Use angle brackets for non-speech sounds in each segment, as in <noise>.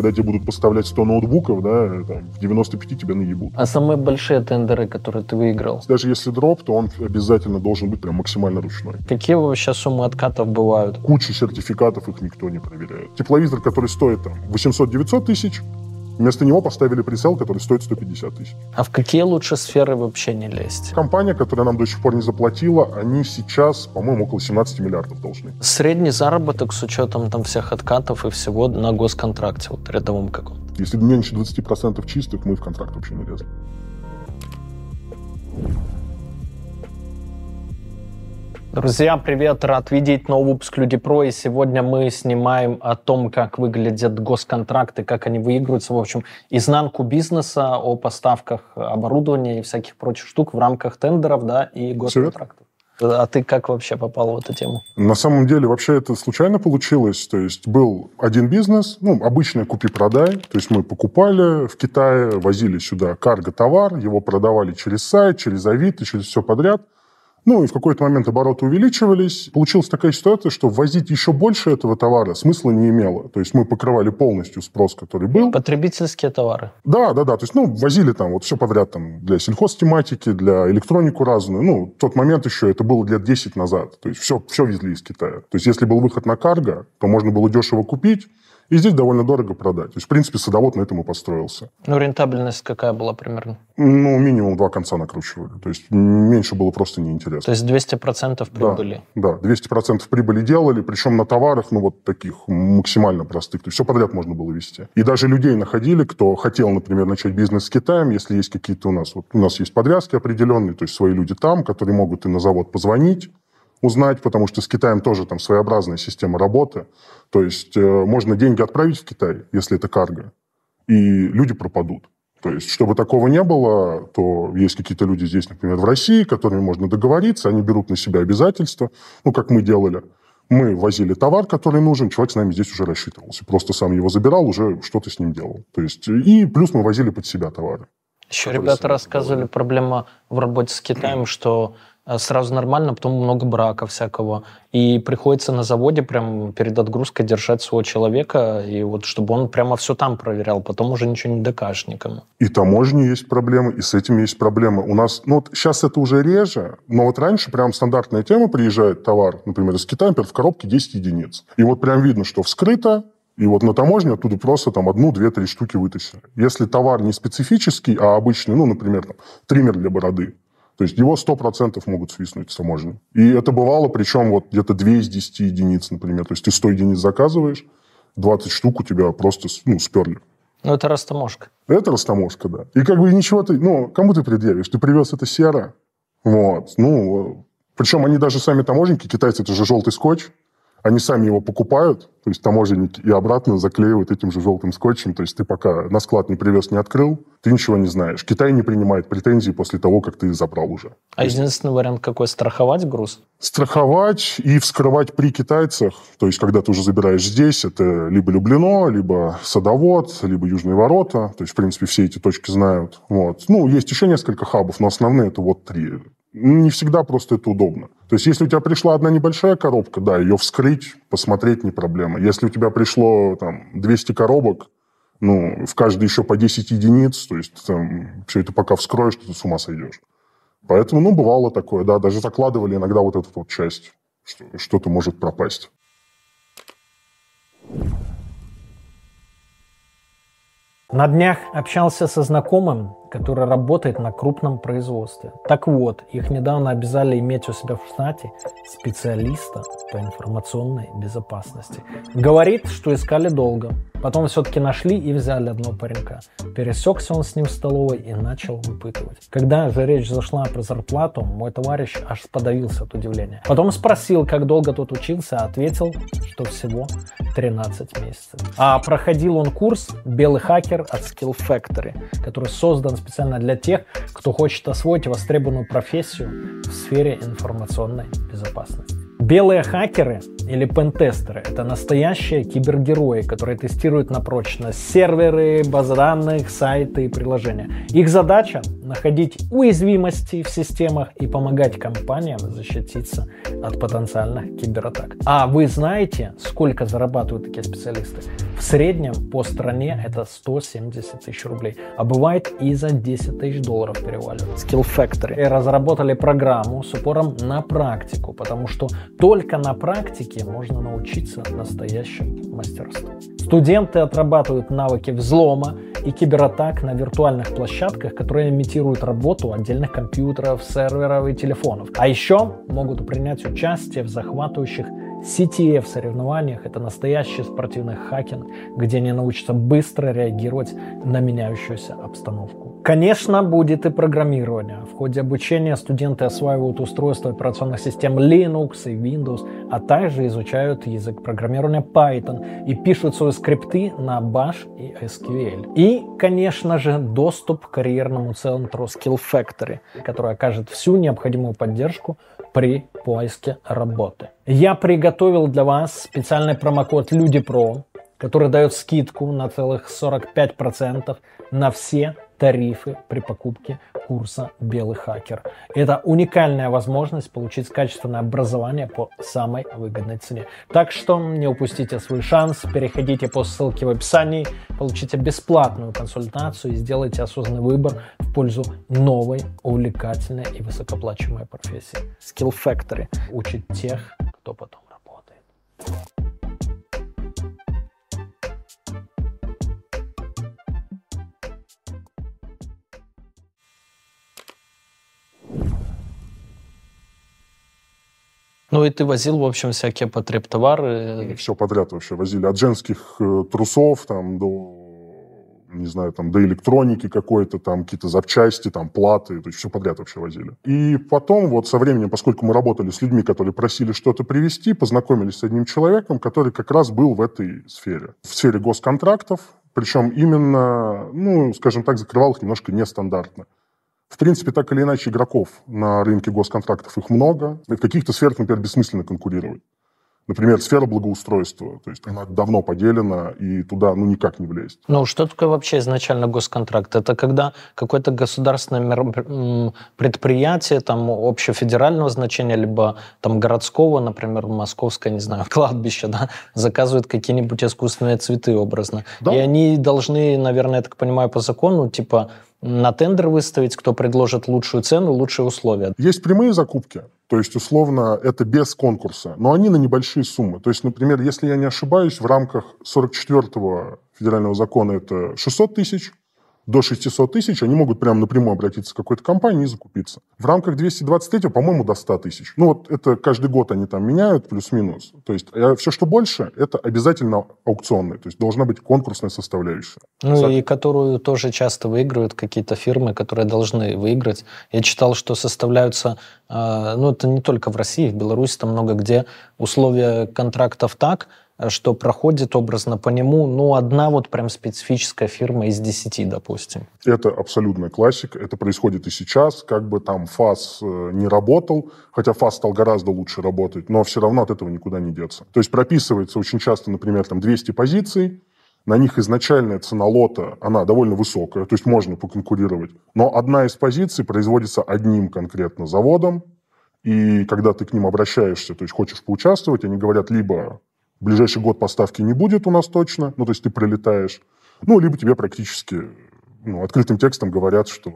когда тебе будут поставлять 100 ноутбуков, да, там, в 95 тебя наебут. А самые большие тендеры, которые ты выиграл? Даже если дроп, то он обязательно должен быть прям максимально ручной. Какие вообще суммы откатов бывают? Куча сертификатов, их никто не проверяет. Тепловизор, который стоит там 800-900 тысяч, Вместо него поставили прицел, который стоит 150 тысяч. А в какие лучше сферы вообще не лезть? Компания, которая нам до сих пор не заплатила, они сейчас, по-моему, около 17 миллиардов должны. Средний заработок с учетом там всех откатов и всего на госконтракте, вот рядовом каком? Если меньше 20% чистых, мы в контракт вообще не лезем. Друзья, привет! Рад видеть новый выпуск Люди Про. И сегодня мы снимаем о том, как выглядят госконтракты, как они выигрываются, в общем, изнанку бизнеса, о поставках оборудования и всяких прочих штук в рамках тендеров да, и госконтрактов. А ты как вообще попал в эту тему? На самом деле, вообще это случайно получилось. То есть был один бизнес, ну, обычный купи-продай. То есть мы покупали в Китае, возили сюда карго-товар, его продавали через сайт, через Авито, через все подряд – ну, и в какой-то момент обороты увеличивались. Получилась такая ситуация, что ввозить еще больше этого товара смысла не имело. То есть мы покрывали полностью спрос, который был. Потребительские товары. Да, да, да. То есть, ну, возили там вот все подряд там для сельхозтематики, для электронику разную. Ну, в тот момент еще это было лет 10 назад. То есть все, все везли из Китая. То есть если был выход на карго, то можно было дешево купить, и здесь довольно дорого продать. То есть, в принципе, садовод на этом и построился. Ну, рентабельность какая была примерно? Ну, минимум два конца накручивали. То есть, меньше было просто неинтересно. То есть, 200% прибыли? Да, да 200% прибыли делали, причем на товарах, ну, вот таких максимально простых. То есть, все подряд можно было вести. И даже людей находили, кто хотел, например, начать бизнес с Китаем, если есть какие-то у нас... Вот у нас есть подвязки определенные, то есть, свои люди там, которые могут и на завод позвонить, узнать, потому что с Китаем тоже там своеобразная система работы. То есть э, можно деньги отправить в Китай, если это карго, и люди пропадут. То есть, чтобы такого не было, то есть какие-то люди здесь, например, в России, которыми можно договориться, они берут на себя обязательства, ну, как мы делали. Мы возили товар, который нужен, человек с нами здесь уже рассчитывался. Просто сам его забирал, уже что-то с ним делал. То есть, и плюс мы возили под себя товары. Еще ребята рассказывали, проблема в работе с Китаем, что сразу нормально, потом много брака всякого. И приходится на заводе прям перед отгрузкой держать своего человека, и вот чтобы он прямо все там проверял, потом уже ничего не докажешь никому. И таможни есть проблемы, и с этим есть проблемы. У нас, ну вот сейчас это уже реже, но вот раньше прям стандартная тема, приезжает товар, например, из Китая, например, в коробке 10 единиц. И вот прям видно, что вскрыто, и вот на таможне оттуда просто там одну, две, три штуки вытащили. Если товар не специфический, а обычный, ну, например, там, триммер для бороды, то есть его 100% могут свистнуть с таможни. И это бывало, причем вот где-то 2 из 10 единиц, например. То есть ты 100 единиц заказываешь, 20 штук у тебя просто ну, сперли. Ну, это растаможка. Это растаможка, да. И как бы ничего ты... Ну, кому ты предъявишь? Ты привез это серо. Вот. Ну, причем они даже сами таможенники, китайцы, это же желтый скотч, они сами его покупают, то есть таможенники, и обратно заклеивают этим же желтым скотчем. То есть ты пока на склад не привез, не открыл, ты ничего не знаешь. Китай не принимает претензий после того, как ты забрал уже. А единственный вариант какой? Страховать груз? Страховать и вскрывать при китайцах. То есть когда ты уже забираешь здесь, это либо Люблино, либо Садовод, либо Южные ворота. То есть, в принципе, все эти точки знают. Вот. Ну, есть еще несколько хабов, но основные это вот три не всегда просто это удобно. То есть, если у тебя пришла одна небольшая коробка, да, ее вскрыть, посмотреть не проблема. Если у тебя пришло там 200 коробок, ну, в каждой еще по 10 единиц, то есть там, все это пока вскроешь, ты с ума сойдешь. Поэтому, ну, бывало такое, да, даже закладывали иногда вот эту вот часть, что что-то может пропасть. На днях общался со знакомым, который работает на крупном производстве. Так вот, их недавно обязали иметь у себя в штате специалиста по информационной безопасности. Говорит, что искали долго. Потом все-таки нашли и взяли одного паренька. Пересекся он с ним в столовой и начал выпытывать. Когда же речь зашла про зарплату, мой товарищ аж подавился от удивления. Потом спросил, как долго тот учился, а ответил, что всего 13 месяцев. А проходил он курс «Белый хакер» от Skill Factory, который создан специально для тех, кто хочет освоить востребованную профессию в сфере информационной безопасности. Белые хакеры или пентестеры – это настоящие кибергерои, которые тестируют на прочность серверы, базы данных, сайты и приложения. Их задача – находить уязвимости в системах и помогать компаниям защититься от потенциальных кибератак. А вы знаете, сколько зарабатывают такие специалисты? В среднем по стране это 170 тысяч рублей, а бывает и за 10 тысяч долларов переваливает. Skill Factory разработали программу с упором на практику, потому что только на практике можно научиться настоящему мастерству. Студенты отрабатывают навыки взлома и кибератак на виртуальных площадках, которые имитируют работу отдельных компьютеров, серверов и телефонов. А еще могут принять участие в захватывающих CTF соревнованиях. Это настоящий спортивный хакинг, где они научатся быстро реагировать на меняющуюся обстановку. Конечно, будет и программирование. В ходе обучения студенты осваивают устройства операционных систем Linux и Windows, а также изучают язык программирования Python и пишут свои скрипты на Bash и SQL. И, конечно же, доступ к карьерному центру Skill Factory, который окажет всю необходимую поддержку при поиске работы. Я приготовил для вас специальный промокод LudiPro, который дает скидку на целых 45% на все тарифы при покупке курса «Белый хакер». Это уникальная возможность получить качественное образование по самой выгодной цене. Так что не упустите свой шанс, переходите по ссылке в описании, получите бесплатную консультацию и сделайте осознанный выбор в пользу новой, увлекательной и высокооплачиваемой профессии. Skill Factory учит тех, кто потом работает. Ну и ты возил, в общем, всякие потреб-товары? Все подряд вообще возили. От женских э, трусов там до не знаю, там, до электроники какой-то, там, какие-то запчасти, там, платы, то есть все подряд вообще возили. И потом, вот со временем, поскольку мы работали с людьми, которые просили что-то привезти, познакомились с одним человеком, который как раз был в этой сфере. В сфере госконтрактов, причем именно, ну, скажем так, закрывал их немножко нестандартно. В принципе, так или иначе, игроков на рынке госконтрактов их много. В каких-то сферах, например, бессмысленно конкурировать. Например, сфера благоустройства. То есть она давно поделена, и туда ну, никак не влезть. Ну, что такое вообще изначально госконтракт? Это когда какое-то государственное предприятие там, общефедерального значения, либо там, городского, например, московское, не знаю, <laughs> кладбище, да, заказывает какие-нибудь искусственные цветы образно. Да. И они должны, наверное, я так понимаю, по закону, типа, на тендер выставить, кто предложит лучшую цену, лучшие условия. Есть прямые закупки, то есть, условно, это без конкурса, но они на небольшие суммы. То есть, например, если я не ошибаюсь, в рамках 44-го федерального закона это 600 тысяч, до 600 тысяч, они могут прямо напрямую обратиться к какой-то компании и закупиться. В рамках 223, по-моему, до 100 тысяч. Ну вот это каждый год они там меняют, плюс-минус. То есть а все, что больше, это обязательно аукционное. То есть должна быть конкурсная составляющая. Ну Со... и которую тоже часто выигрывают какие-то фирмы, которые должны выиграть. Я читал, что составляются, а, ну это не только в России, в Беларуси там много где условия контрактов так, что проходит образно по нему, ну, одна вот прям специфическая фирма из десяти, допустим. Это абсолютная классика. Это происходит и сейчас. Как бы там ФАС э, не работал, хотя ФАС стал гораздо лучше работать, но все равно от этого никуда не деться. То есть прописывается очень часто, например, там 200 позиций, на них изначальная цена лота, она довольно высокая, то есть можно поконкурировать. Но одна из позиций производится одним конкретно заводом, и когда ты к ним обращаешься, то есть хочешь поучаствовать, они говорят либо в ближайший год поставки не будет у нас точно, ну, то есть ты прилетаешь, ну, либо тебе практически ну, открытым текстом говорят, что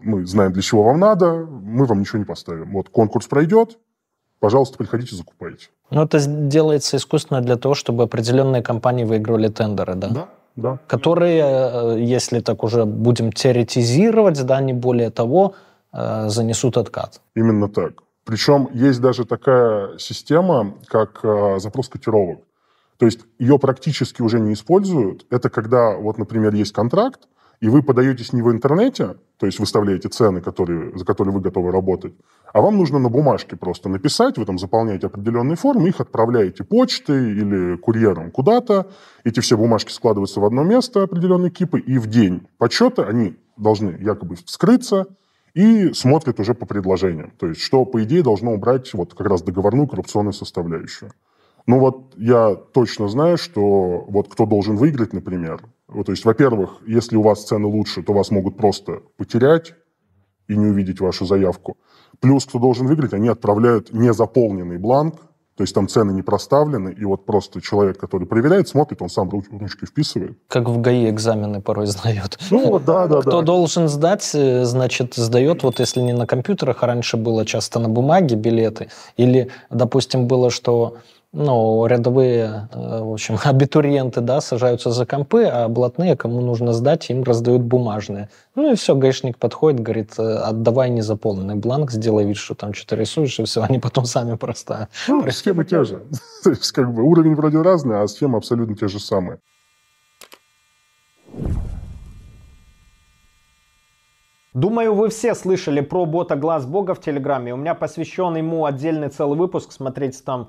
мы знаем, для чего вам надо, мы вам ничего не поставим. Вот конкурс пройдет, пожалуйста, приходите, закупайте. Ну, это делается искусственно для того, чтобы определенные компании выигрывали тендеры, да? Да, да. Которые, э, если так уже будем теоретизировать, да, не более того, э, занесут откат. Именно так. Причем есть даже такая система, как э, запрос котировок. То есть ее практически уже не используют. Это когда, вот, например, есть контракт, и вы подаетесь не в интернете, то есть выставляете цены, которые, за которые вы готовы работать, а вам нужно на бумажке просто написать, вы там заполняете определенные формы, их отправляете почтой или курьером куда-то, эти все бумажки складываются в одно место, определенные кипы, и в день подсчета они должны якобы вскрыться, и смотрит уже по предложениям. То есть, что, по идее, должно убрать вот как раз договорную коррупционную составляющую. Ну вот я точно знаю, что вот кто должен выиграть, например. Вот, то есть, во-первых, если у вас цены лучше, то вас могут просто потерять, и не увидеть вашу заявку. Плюс, кто должен выиграть, они отправляют незаполненный бланк, то есть там цены не проставлены, и вот просто человек, который проверяет, смотрит, он сам ручкой вписывает. Как в ГАИ экзамены порой сдают. Ну, да, да, Кто да. должен сдать, э, значит, сдает, вот если не на компьютерах, а раньше было часто на бумаге билеты, или, допустим, было, что ну, рядовые, э, в общем, <laughs> абитуриенты, да, сажаются за компы, а блатные, кому нужно сдать, им раздают бумажные. Ну и все, гаишник подходит, говорит, «Э, отдавай незаполненный бланк, сделай вид, что там что-то рисуешь, и все, <laughs> они потом сами просто... Ну, схемы те же. <laughs> То есть, как бы, уровень вроде разный, а схемы абсолютно те же самые. Думаю, вы все слышали про бота Глаз Бога в Телеграме. У меня посвящен ему отдельный целый выпуск, смотрите там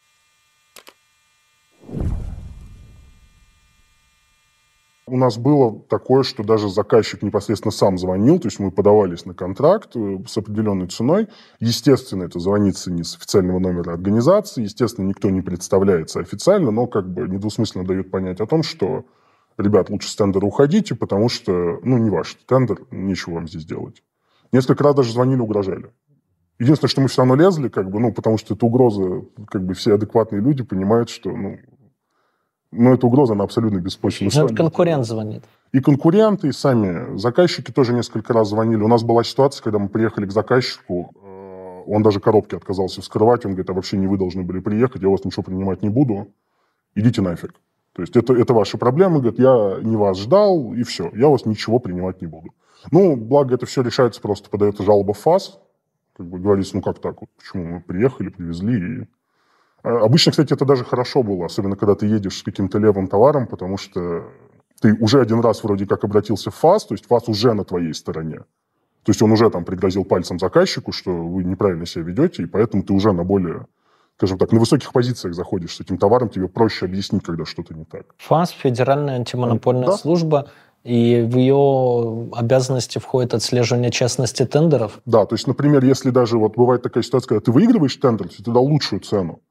У нас было такое, что даже заказчик непосредственно сам звонил, то есть мы подавались на контракт э, с определенной ценой. Естественно, это звонится не с официального номера организации, естественно, никто не представляется официально, но как бы недвусмысленно дает понять о том, что, ребят, лучше с тендера уходите, потому что, ну, не ваш тендер, нечего вам здесь делать. Несколько раз даже звонили, угрожали. Единственное, что мы все равно лезли, как бы, ну, потому что это угроза, как бы все адекватные люди понимают, что, ну, ну, эта угроза, она абсолютно беспочвенна. Ну, конкурент звонит. И конкуренты, и сами заказчики тоже несколько раз звонили. У нас была ситуация, когда мы приехали к заказчику, э, он даже коробки отказался вскрывать, он говорит, а вообще не вы должны были приехать, я у вас ничего принимать не буду, идите нафиг. То есть это, это ваши проблемы, говорит, я не вас ждал, и все, я у вас ничего принимать не буду. Ну, благо это все решается просто, подается жалоба в ФАС, как бы говорится, ну как так, вот, почему мы приехали, привезли, и а, Обычно, кстати, это даже хорошо было, особенно когда ты едешь с каким-то левым товаром, потому что ты уже один раз вроде как обратился в ФАС, то есть ФАС уже на твоей стороне. То есть он уже там пригрозил пальцем заказчику, что вы неправильно себя ведете, и поэтому ты уже на более, скажем так, на высоких позициях заходишь с этим товаром, тебе проще объяснить, когда что-то не так. ФАС, Федеральная антимонопольная Да. служба, и в ее обязанности входит отслеживание честности тендеров. Да, то есть, например, если даже вот бывает такая ситуация, когда ты выигрываешь тендер, ты дал лучшую цену,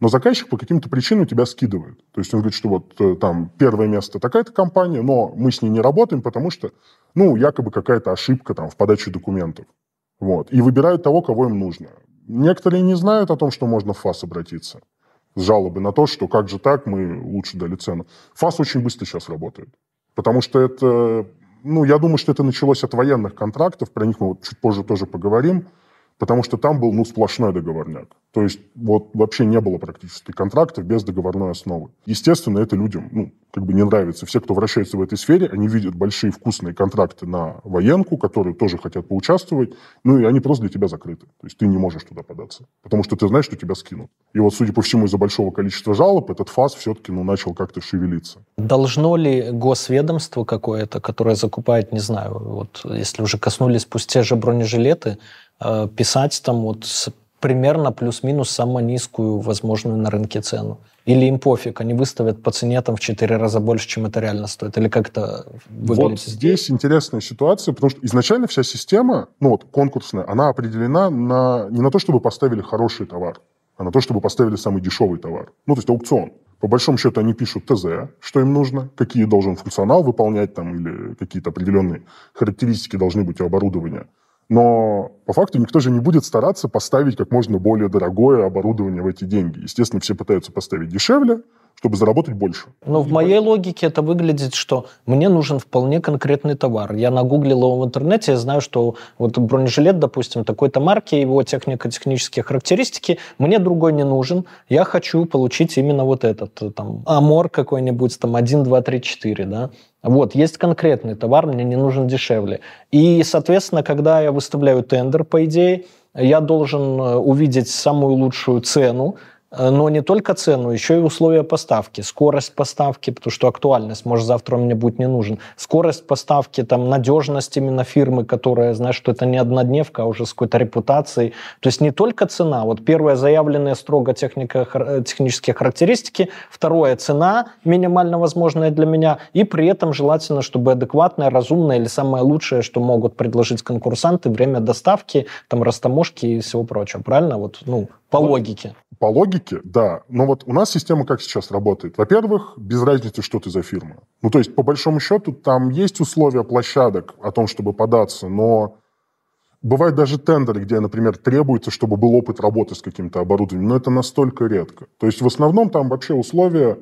но заказчик по каким-то причинам тебя скидывает. То есть он говорит, что вот э, там первое место такая-то компания, но мы с ней не работаем, потому что, ну, якобы какая-то ошибка там в подаче документов. Вот. И выбирают того, кого им нужно. Некоторые не знают о том, что можно в ФАС обратиться с жалобой на то, что как же так, мы лучше дали цену. ФАС очень быстро сейчас работает. Потому что это, ну, я думаю, что это началось от военных контрактов, про них мы вот чуть позже тоже поговорим, потому что там был, ну, сплошной договорняк. То есть вот вообще не было практически контрактов без договорной основы. Естественно, это людям, ну, как бы не нравится. Все, кто вращается в этой сфере, они видят большие вкусные контракты на военку, которые тоже хотят поучаствовать, ну, и они просто для тебя закрыты. То есть ты не можешь туда податься, потому что ты знаешь, что тебя скинут. И вот, судя по всему, из-за большого количества жалоб этот ФАС все-таки, ну, начал как-то шевелиться. Должно ли госведомство какое-то, которое закупает, не знаю, вот если уже коснулись пусть те же бронежилеты, э, писать там вот с примерно плюс-минус самую низкую возможную на рынке цену? Или им пофиг, они выставят по цене там в 4 раза больше, чем это реально стоит? Или как это выглядит? Вот здесь интересная ситуация, потому что изначально вся система, ну вот конкурсная, она определена на, не на то, чтобы поставили хороший товар, а на то, чтобы поставили самый дешевый товар. Ну, то есть аукцион. По большому счету они пишут ТЗ, что им нужно, какие должен функционал выполнять там, или какие-то определенные характеристики должны быть у оборудования. Но по факту никто же не будет стараться поставить как можно более дорогое оборудование в эти деньги. Естественно, все пытаются поставить дешевле, чтобы заработать больше. Но в моей логике это выглядит, что мне нужен вполне конкретный товар. Я нагуглил его в интернете, я знаю, что вот бронежилет, допустим, такой-то марки, его технико-технические характеристики, мне другой не нужен. Я хочу получить именно вот этот, там, Амор какой-нибудь, там, 1, 2, 3, 4, да. Вот, есть конкретный товар, мне не нужен дешевле. И, соответственно, когда я выставляю тендер, по идее, я должен э, увидеть самую лучшую цену, но не только цену, еще и условия поставки, скорость поставки, потому что актуальность, может, завтра он мне будет не нужен, скорость поставки, там, надежность именно фирмы, которая, знаешь, что это не однодневка, а уже с какой-то репутацией. То есть не только цена, вот первое заявленные строго техника, э, технические характеристики, второе цена минимально возможная для меня, и при этом желательно, чтобы адекватное, разумное или самое лучшее, что могут предложить конкурсанты, время доставки, там, растаможки и всего прочего. Правильно? Вот, ну, по логике. По логике, да. Но вот у нас система как сейчас работает? Во-первых, без разницы, что ты за фирма. Ну, то есть, по большому счету, там есть условия площадок о том, чтобы податься, но бывают даже тендеры, где, например, требуется, чтобы был опыт работы с каким-то оборудованием, но это настолько редко. То есть, в основном там вообще условия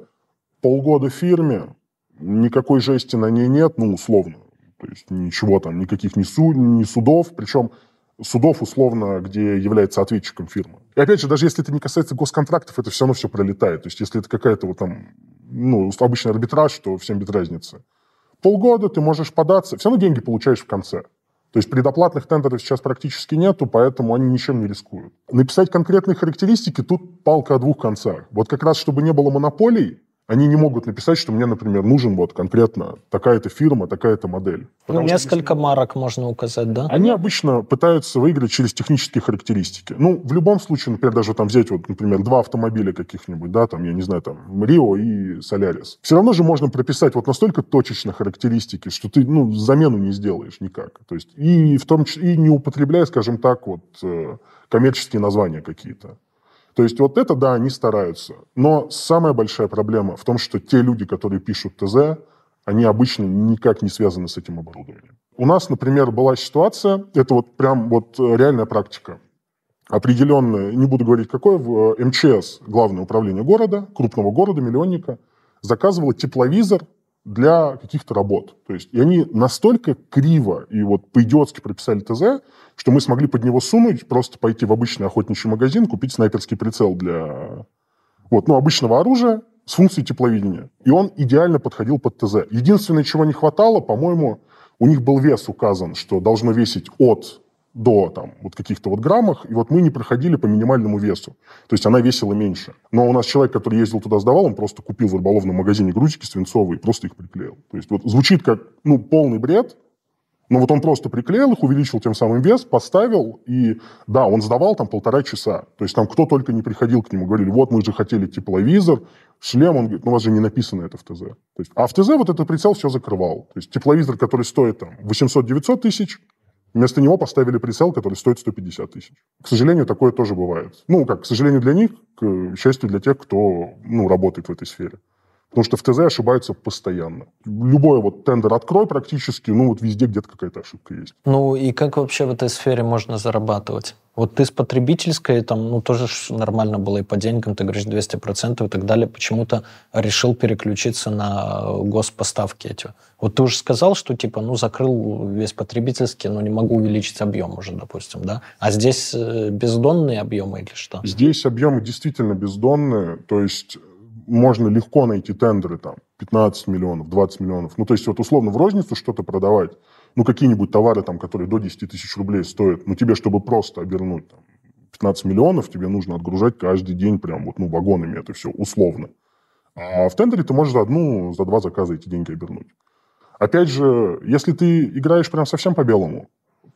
полгода фирме, никакой жести на ней нет, ну, условно. То есть, ничего там, никаких ни, суд, ни судов, причем судов, условно, где является ответчиком фирма. И опять же, даже если это не касается госконтрактов, это все равно все пролетает. То есть если это какая-то вот там, ну, обычный арбитраж, то всем без разницы. Полгода ты можешь податься, все равно деньги получаешь в конце. То есть предоплатных тендеров сейчас практически нету, поэтому они ничем не рискуют. Написать конкретные характеристики тут палка о двух концах. Вот как раз, чтобы не было монополий, они не могут написать, что мне, например, нужен вот конкретно такая-то фирма, такая-то модель. Ну, несколько если... марок можно указать, да? Они обычно пытаются выиграть через технические характеристики. Ну, в любом случае, например, даже там взять, вот, например, два автомобиля каких-нибудь, да, там, я не знаю, там, Рио и Солярис. Все равно же можно прописать вот настолько точечно характеристики, что ты, ну, замену не сделаешь никак. То есть и в том числе, и не употребляя, скажем так, вот, э, коммерческие названия какие-то. То есть вот это, да, они стараются. Но самая большая проблема в том, что те люди, которые пишут ТЗ, они обычно никак не связаны с этим оборудованием. У нас, например, была ситуация, это вот прям вот реальная практика, определенная, не буду говорить какое, в МЧС, главное управление города, крупного города, миллионника, заказывало тепловизор для каких-то работ. То есть, и они настолько криво и вот по-идиотски прописали ТЗ, что мы смогли под него сунуть, просто пойти в обычный охотничий магазин, купить снайперский прицел для вот, ну, обычного оружия с функцией тепловидения. И он идеально подходил под ТЗ. Единственное, чего не хватало, по-моему, у них был вес указан, что должно весить от до там, вот каких-то вот граммах, и вот мы не проходили по минимальному весу. То есть она весила меньше. Но у нас человек, который ездил туда, сдавал, он просто купил в рыболовном магазине грузики свинцовые и просто их приклеил. То есть вот звучит как ну, полный бред, но вот он просто приклеил их, увеличил тем самым вес, поставил, и да, он сдавал там полтора часа. То есть там кто только не приходил к нему, говорили, вот мы же хотели тепловизор, шлем, он говорит, ну у вас же не написано это в ТЗ. То есть, а в ТЗ вот этот прицел все закрывал. То есть тепловизор, который стоит там 800-900 тысяч, Вместо него поставили прицел, который стоит 150 тысяч. К сожалению, такое тоже бывает. Ну, как, к сожалению для них, к счастью для тех, кто ну, работает в этой сфере. Потому что в ТЗ ошибаются постоянно. Любой вот тендер открой практически, ну вот везде где-то какая-то ошибка есть. Ну и как вообще в этой сфере можно зарабатывать? Вот ты с потребительской, там, ну, тоже нормально было и по деньгам, ты говоришь 200% и так далее, почему-то решил переключиться на госпоставки эти. Вот ты уже сказал, что, типа, ну, закрыл весь потребительский, но не могу увеличить объем уже, допустим, да? А здесь э, бездонные объемы или что? Здесь объемы действительно бездонные, то есть можно легко найти тендеры, там, 15 миллионов, 20 миллионов. Ну, то есть, вот условно в розницу что-то продавать, ну, какие-нибудь товары, там, которые до 10 тысяч рублей стоят, ну, тебе, чтобы просто обернуть там, 15 миллионов, тебе нужно отгружать каждый день прям вот, ну, вагонами это все, условно. А в тендере ты можешь за одну, за два заказа эти деньги обернуть. Опять же, если ты играешь прям совсем по белому,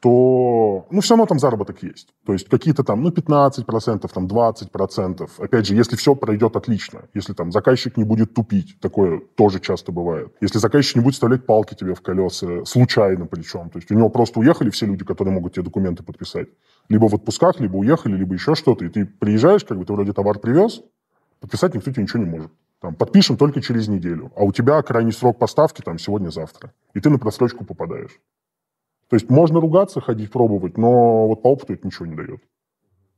то, ну, все равно там заработок есть. То есть какие-то там, ну, 15%, там, 20%. Опять же, если все пройдет отлично. Если там заказчик не будет тупить, такое тоже часто бывает. Если заказчик не будет вставлять палки тебе в колеса, случайно причем. То есть у него просто уехали все люди, которые могут тебе документы подписать. Либо в отпусках, либо уехали, либо еще что-то. И ты приезжаешь, как бы ты вроде товар привез, подписать никто тебе ничего не может. Там, подпишем только через неделю. А у тебя крайний срок поставки там сегодня-завтра. И ты на просрочку попадаешь. То есть можно ругаться, ходить, пробовать, но вот по опыту это ничего не дает.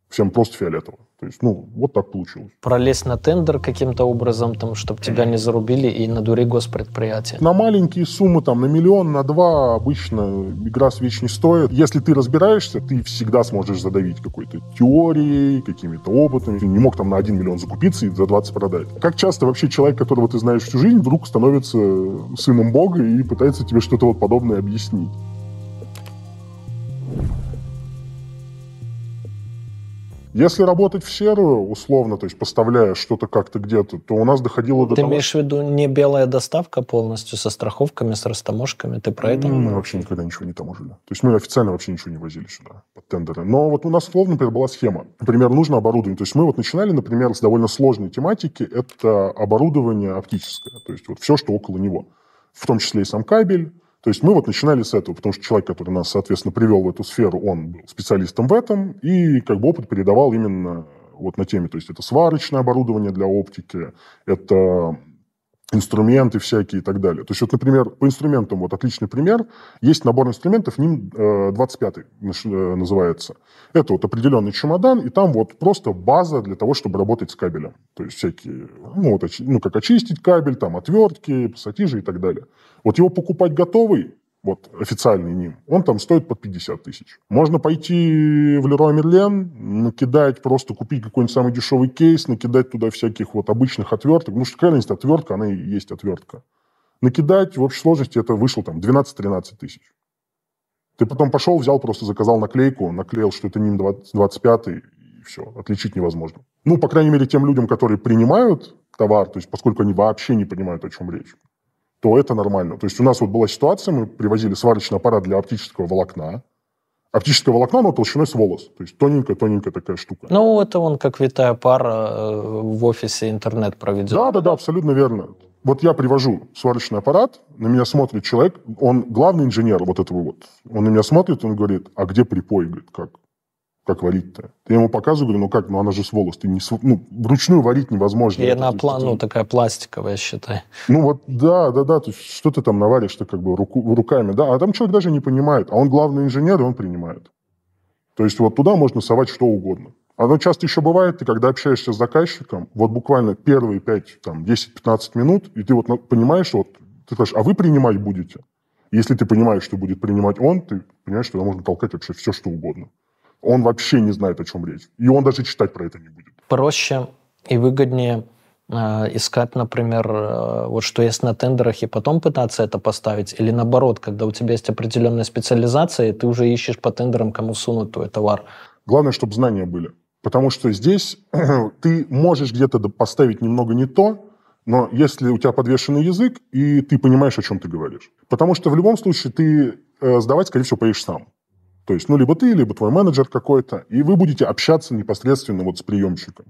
Всем просто фиолетово. То есть, ну, вот так получилось. Пролезть на тендер каким-то образом, там, чтобы тебя не зарубили и на дуре госпредприятия. На маленькие суммы, там, на миллион, на два обычно игра свеч не стоит. Если ты разбираешься, ты всегда сможешь задавить какой-то теорией, какими-то опытами. Ты не мог там на один миллион закупиться и за 20 продать. Как часто вообще человек, которого ты знаешь всю жизнь, вдруг становится сыном Бога и пытается тебе что-то вот подобное объяснить? Если работать в серую, условно, то есть поставляя что-то как-то где-то, то у нас доходило до Ты того... имеешь в виду не белая доставка полностью со страховками, с растаможками? Ты про это? Мы вообще никогда ничего не таможили. То есть мы официально вообще ничего не возили сюда под тендеры. Но вот у нас условно, например, была схема. Например, нужно оборудование. То есть мы вот начинали, например, с довольно сложной тематики. Это оборудование оптическое. То есть вот все, что около него. В том числе и сам кабель, то есть мы вот начинали с этого, потому что человек, который нас, соответственно, привел в эту сферу, он был специалистом в этом и как бы опыт передавал именно вот на теме. То есть это сварочное оборудование для оптики, это инструменты всякие и так далее. То есть вот, например, по инструментам, вот отличный пример, есть набор инструментов, ним 25 называется. Это вот определенный чемодан, и там вот просто база для того, чтобы работать с кабелем. То есть всякие, ну, вот, ну как очистить кабель, там отвертки, пассатижи и так далее. Вот его покупать готовый, вот официальный ним, он там стоит под 50 тысяч. Можно пойти в Леруа Мерлен, накидать, просто купить какой-нибудь самый дешевый кейс, накидать туда всяких вот обычных отверток. Ну, что разница, отвертка, она и есть отвертка. Накидать в общей сложности это вышло там 12-13 тысяч. Ты потом пошел, взял, просто заказал наклейку, наклеил, что это ним 20, 25 и все, отличить невозможно. Ну, по крайней мере, тем людям, которые принимают товар, то есть поскольку они вообще не понимают, о чем речь, то это нормально. То есть у нас вот была ситуация, мы привозили сварочный аппарат для оптического волокна. Оптическое волокно, оно толщиной с волос. То есть тоненькая-тоненькая такая штука. Ну, это он как витая пара э, в офисе интернет проведет. Да-да-да, абсолютно верно. Вот я привожу сварочный аппарат, на меня смотрит человек, он главный инженер вот этого вот. Он на меня смотрит, он говорит, а где припой? Говорит, как? Как варить-то? Я ему показываю, говорю, ну как, ну она же с волос, ты не, ну, вручную варить невозможно. И она, пла- ну, такая пластиковая, считай. Ну вот, да, да, да, то есть что ты там наваришь-то как бы руку, руками, да, а там человек даже не понимает, а он главный инженер, и он принимает. То есть вот туда можно совать что угодно. Оно часто еще бывает, ты когда общаешься с заказчиком, вот буквально первые 5, там, 10-15 минут, и ты вот понимаешь, вот, ты скажешь, а вы принимать будете? Если ты понимаешь, что будет принимать он, ты понимаешь, что можно толкать вообще все, что угодно он вообще не знает, о чем речь. И он даже читать про это не будет. Проще и выгоднее э, искать, например, э, вот что есть на тендерах, и потом пытаться это поставить, или наоборот, когда у тебя есть определенная специализация, и ты уже ищешь по тендерам, кому сунуть твой товар. Главное, чтобы знания были. Потому что здесь <clears throat> ты можешь где-то поставить немного не то, но если у тебя подвешенный язык, и ты понимаешь, о чем ты говоришь. Потому что в любом случае ты э, сдавать, скорее всего, поедешь сам. То есть, ну, либо ты, либо твой менеджер какой-то, и вы будете общаться непосредственно вот с приемщиком.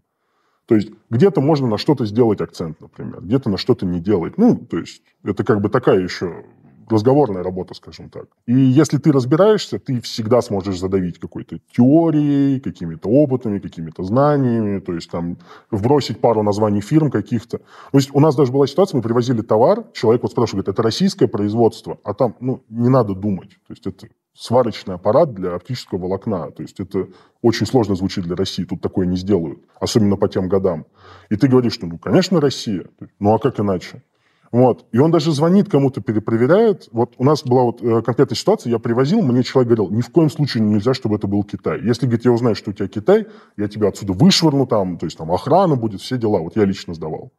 То есть, где-то можно на что-то сделать акцент, например, где-то на что-то не делать. Ну, то есть, это как бы такая еще разговорная работа, скажем так. И если ты разбираешься, ты всегда сможешь задавить какой-то теорией, какими-то опытами, какими-то знаниями, то есть там вбросить пару названий фирм каких-то. То есть у нас даже была ситуация, мы привозили товар, человек вот спрашивает, это российское производство, а там, ну, не надо думать. То есть это сварочный аппарат для оптического волокна. То есть это очень сложно звучит для России, тут такое не сделают, особенно по тем годам. И ты говоришь, что, ну, конечно, Россия. Ну, а как иначе? Вот. И он даже звонит кому-то, перепроверяет. Вот у нас была вот э, конкретная ситуация, я привозил, мне человек говорил, ни в коем случае нельзя, чтобы это был Китай. Если, говорит, я узнаю, что у тебя Китай, я тебя отсюда вышвырну там, то есть там охрана будет, все дела. Вот я лично сдавал.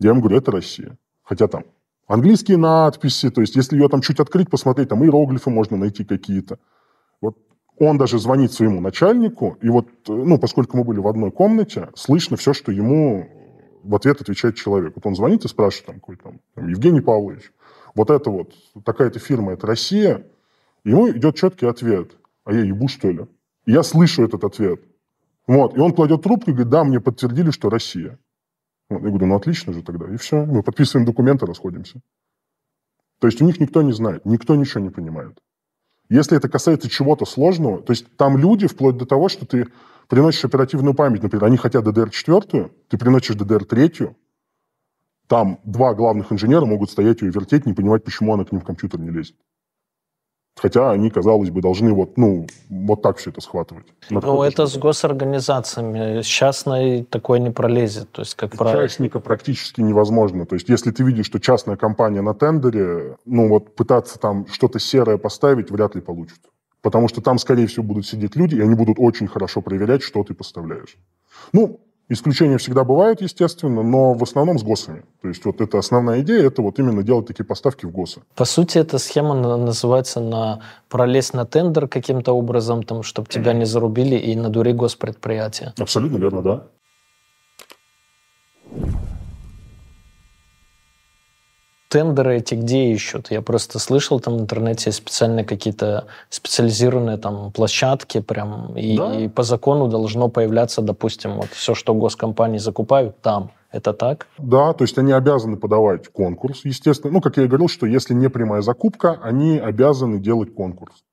Я ему говорю, это Россия. Хотя там Английские надписи, то есть если ее там чуть открыть, посмотреть, там иероглифы можно найти какие-то. Вот он даже звонит своему начальнику, и вот, ну, поскольку мы были в одной комнате, слышно все, что ему в ответ отвечает человек. Вот он звонит и спрашивает, там, какой там, Евгений Павлович, вот это вот, такая-то фирма, это Россия. ему идет четкий ответ. А я ебу, что ли? И я слышу этот ответ. Вот. И он кладет трубку и говорит, да, мне подтвердили, что Россия. Вот, я говорю, ну отлично же тогда. И все, мы подписываем документы, расходимся. То есть у них никто не знает, никто ничего не понимает. Если это касается чего-то сложного, то есть там люди, вплоть до того, что ты приносишь оперативную память, например, они хотят DDR4, ты приносишь DDR3, там два главных инженера могут стоять ее вертеть, не понимать, почему она к ним в компьютер не лезет. Хотя они, казалось бы, должны вот, ну, вот так все это схватывать. Ну, это с госорганизациями. С частной такое не пролезет. То есть, как правило... Частника практически невозможно. То есть, если ты видишь, что частная компания на тендере, ну, вот пытаться там что-то серое поставить вряд ли получится. Потому что там, скорее всего, будут сидеть люди, и они будут очень хорошо проверять, что ты поставляешь. Ну, Исключения всегда бывают, естественно, но в основном с ГОСами. То есть вот это основная идея, это вот именно делать такие поставки в ГОСы. По сути, эта схема называется на пролезть на тендер каким-то образом, там, чтобы тебя не зарубили и на дури госпредприятия. Абсолютно верно, да. Тендеры эти где ищут? Я просто слышал, там в интернете специальные какие-то специализированные там площадки прям, и, да. и по закону должно появляться, допустим, вот все, что госкомпании закупают, там. Это так? Да, то есть они обязаны подавать конкурс, естественно. Ну, как я и говорил, что если не прямая закупка, они обязаны делать конкурс.